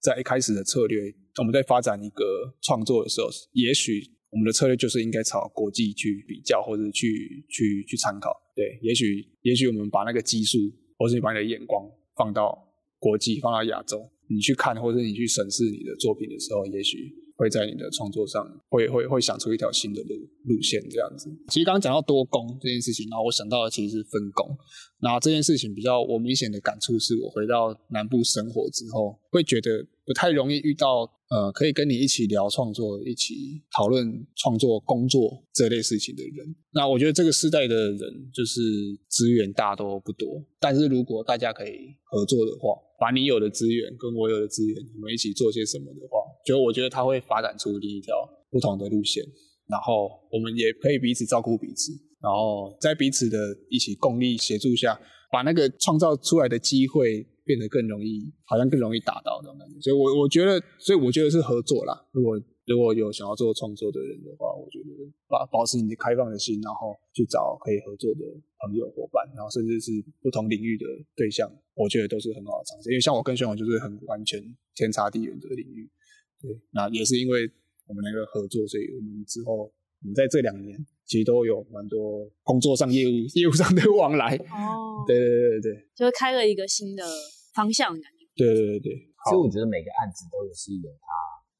在一开始的策略，我们在发展一个创作的时候，也许。我们的策略就是应该朝国际去比较，或者去去去参考。对，也许也许我们把那个基数，或是你把你的眼光放到国际，放到亚洲，你去看，或者你去审视你的作品的时候，也许会在你的创作上会会会想出一条新的路路线这样子。其实刚刚讲到多工这件事情，然后我想到的其实是分工。然后这件事情比较我明显的感触是，我回到南部生活之后，会觉得不太容易遇到。呃，可以跟你一起聊创作，一起讨论创作、工作这类事情的人。那我觉得这个时代的人，就是资源大多不多。但是如果大家可以合作的话，把你有的资源跟我有的资源，我们一起做些什么的话，就我觉得他会发展出另一条不同的路线。然后我们也可以彼此照顾彼此，然后在彼此的一起共力协助下，把那个创造出来的机会。变得更容易，好像更容易达到这种感觉，所以我，我觉得，所以我觉得是合作啦。如果如果有想要做创作的人的话，我觉得把保持你的开放的心，然后去找可以合作的朋友伙伴，然后甚至是不同领域的对象，我觉得都是很好的尝试。因为像我跟轩宏就是很完全天差地远的领域，对，那也是因为我们那个合作，所以我们之后我们在这两年。其实都有蛮多工作上业务业务上的 往来哦，对对对对对，就开了一个新的方向的感觉。对对对对，其实我觉得每个案子都是有它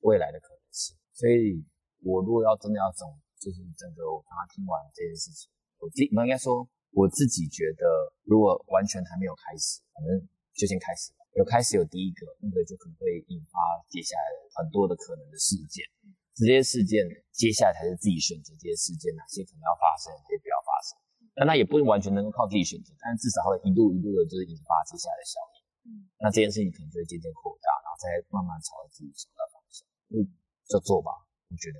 未来的可能性，所以我如果要真的要总，就是整个我刚刚听完这件事情，我自应该说我自己觉得，如果完全还没有开始，反正就先开始吧，有开始有第一个，那个就可能会引发接下来很多的可能的事件。这些事件接下来才是自己选择，这些事件哪些可能要发生，哪些不要发生。但它也不完全能够靠自己选择，但是至少会一路一路的，就是引发接下来的效应。嗯，那这件事情可能就会渐渐扩大，然后再慢慢朝着自己想要的方向，就就做吧。我觉得，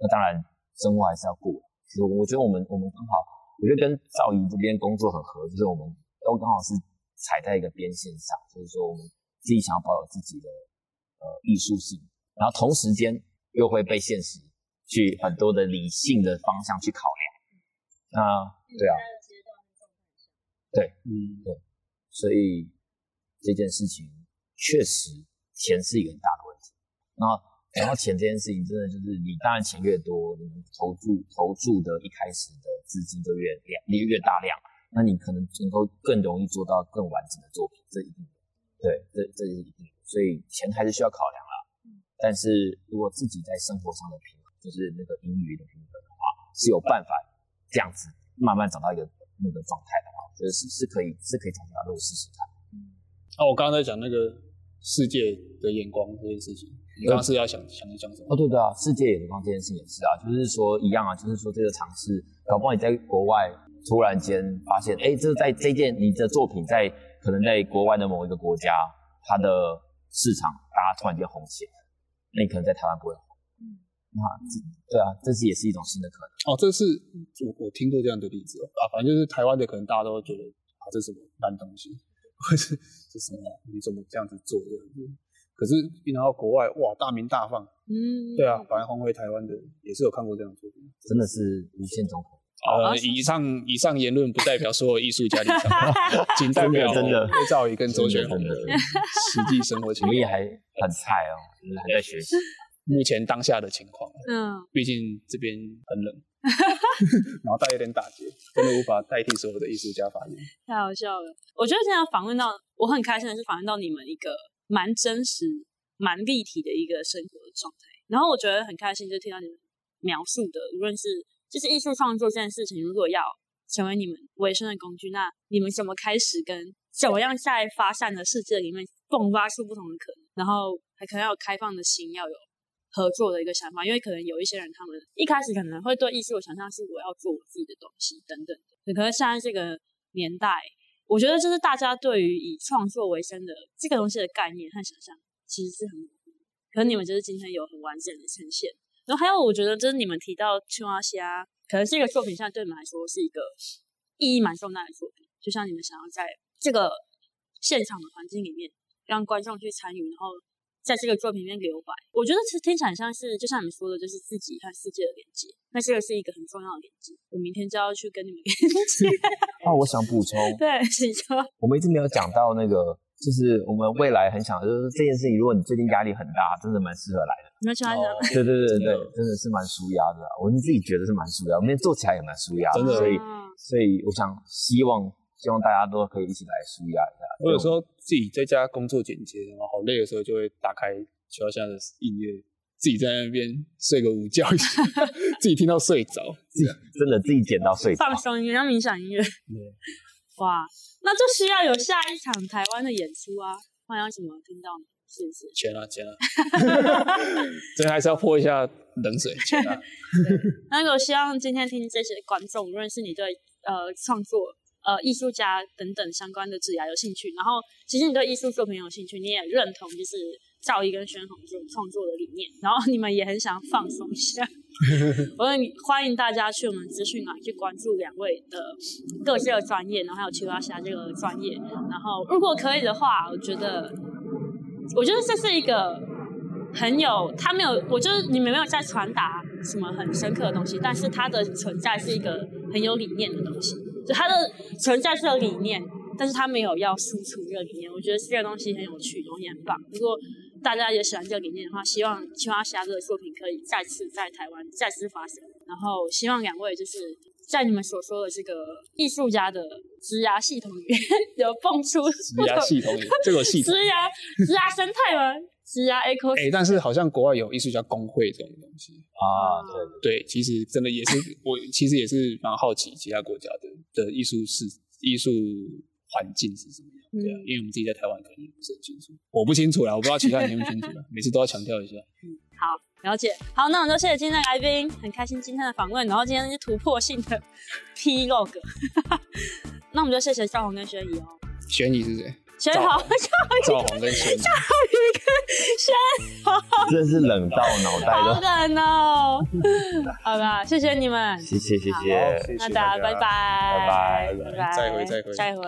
那当然生活还是要过。其实我觉得我们我们刚好，我觉得跟赵怡这边工作很合，就是我们都刚好是踩在一个边线上，就是说我们自己想要保有自己的呃艺术性，然后同时间。又会被现实去很多的理性的方向去考量，那对啊，对，嗯，对，所以这件事情确实钱是一个很大的问题。那然后钱这件事情，真的就是你当然钱越多，你投注投注的一开始的资金就越量越越大量，那你可能能够更容易做到更完整的作品，这一定的，对，这这是一定的，所以钱还是需要考量。但是如果自己在生活上的平衡，就是那个英语的平衡的话，是有办法这样子慢慢找到一个那个状态的话，我觉得是是可以是可以找条路试试看。嗯，那我刚刚在讲那个世界的眼光这件事情，你刚刚是要想想讲什么？哦，对对啊，世界眼光这件事情也是啊，就是说一样啊，就是说这个尝试，搞不好你在国外突然间发现，哎，这在这件你的作品在可能在国外的某一个国家，它的市场大家突然间红起来。那你可能在台湾不会红，嗯，啊，对啊，这是也是一种新的可能。哦，这是我我听过这样的例子啊，反正就是台湾的，可能大家都觉得啊，这是什么烂东西，或是这什么你怎么这样子做这样子？可是一拿到国外，哇，大鸣大放。嗯，对啊，反正红回台湾的也是有看过这样的作品，真的是无限种可。呃，以上以上言论不代表所有艺术家立场，仅代表真的叶兆仪跟周全红的实际生活情况。我也还很菜哦，还在学习。目前当下的情况，嗯，毕竟这边很冷，脑袋有点打结，真的无法代替所有的艺术家发言。太好笑了！我觉得现在访问到，我很开心的是访问到你们一个蛮真实、蛮立体的一个生活的状态。然后我觉得很开心，就听到你们描述的，无论是就是艺术创作这件事情，如果要成为你们维生的工具，那你们怎么开始，跟怎么样在发散的世界里面迸发出不同的可能，然后还可能要有开放的心，要有。合作的一个想法，因为可能有一些人，他们一开始可能会对艺术的想象是我要做我自己的东西等等的。可是现在这个年代，我觉得就是大家对于以创作为生的这个东西的概念和想象，其实是很模糊。可能你们就是今天有很完整的呈现。然后还有，我觉得就是你们提到青蛙虾，可能是一个作品，现在对你们来说是一个意义蛮重大的作品。就像你们想要在这个现场的环境里面，让观众去参与，然后。在这个作品里面留白，我觉得其实听起来像是，就像你们说的，就是自己和世界的连接。那这个是一个很重要的连接。我明天就要去跟你们 连接。啊，我想补充，对，请说。我们一直没有讲到那个，就是我们未来很想，就是这件事情，如果你最近压力很大，真的蛮适合来的。你们喜欢的？对对对对，真的是蛮舒压的。我们自己觉得是蛮舒压，我们做起来也蛮舒压的。真的，所以所以我想希望。希望大家都可以一起来舒压一下。我有时候自己在家工作剪接，然后好累的时候，就会打开学校下的音乐，自己在那边睡个午觉一下，自己听到睡着，真的自己剪到睡着。放松音乐，冥想音乐。对。哇，那就需要有下一场台湾的演出啊！欢迎什么听到你？是不是？钱啊钱啊！这还是要泼一下冷水，钱啊。那我希望今天听这些观众，无论是你对呃创作。呃，艺术家等等相关的职业有兴趣，然后其实你对艺术作品有兴趣，你也认同就是兆仪跟宣统这种创作的理念，然后你们也很想放松一下，我说欢迎大家去我们资讯栏去关注两位的各自的专业，然后还有青蛙虾这个专业，然后如果可以的话，我觉得我觉得这是一个很有他没有，我觉得你们没有在传达什么很深刻的东西，但是它的存在是一个很有理念的东西。就它的存在是有理念，但是它没有要输出这个理念。我觉得这个东西很有趣，然后也很棒。如果大家也喜欢这个理念的话，希望青蛙侠这个作品可以再次在台湾再次发生。然后希望两位就是在你们所说的这个艺术家的职涯系统里面有蹦出职涯系统里这个系统职涯职涯生态吗？职涯 eco 哎，但是好像国外有艺术家工会这种东西。啊，对。对，其实真的也是 我其实也是蛮好奇其他国家的的艺术是艺术环境是什么样，对啊，因为我们自己在台湾可能不是很清楚，我不清楚啦，我不知道其他人清不清楚啦，每次都要强调一下。嗯，好，了解。好，那我们就谢谢今天的来宾，很开心今天的访问，然后今天是突破性的 P-Log，那我们就谢谢兆宏跟轩仪哦。轩仪是谁？轩好，兆宏跟轩，兆仪跟轩好，真是冷到脑袋都。好冷哦。好吧，谢谢你们，谢谢谢谢，那大家拜拜，拜拜，拜拜，再会再会再会。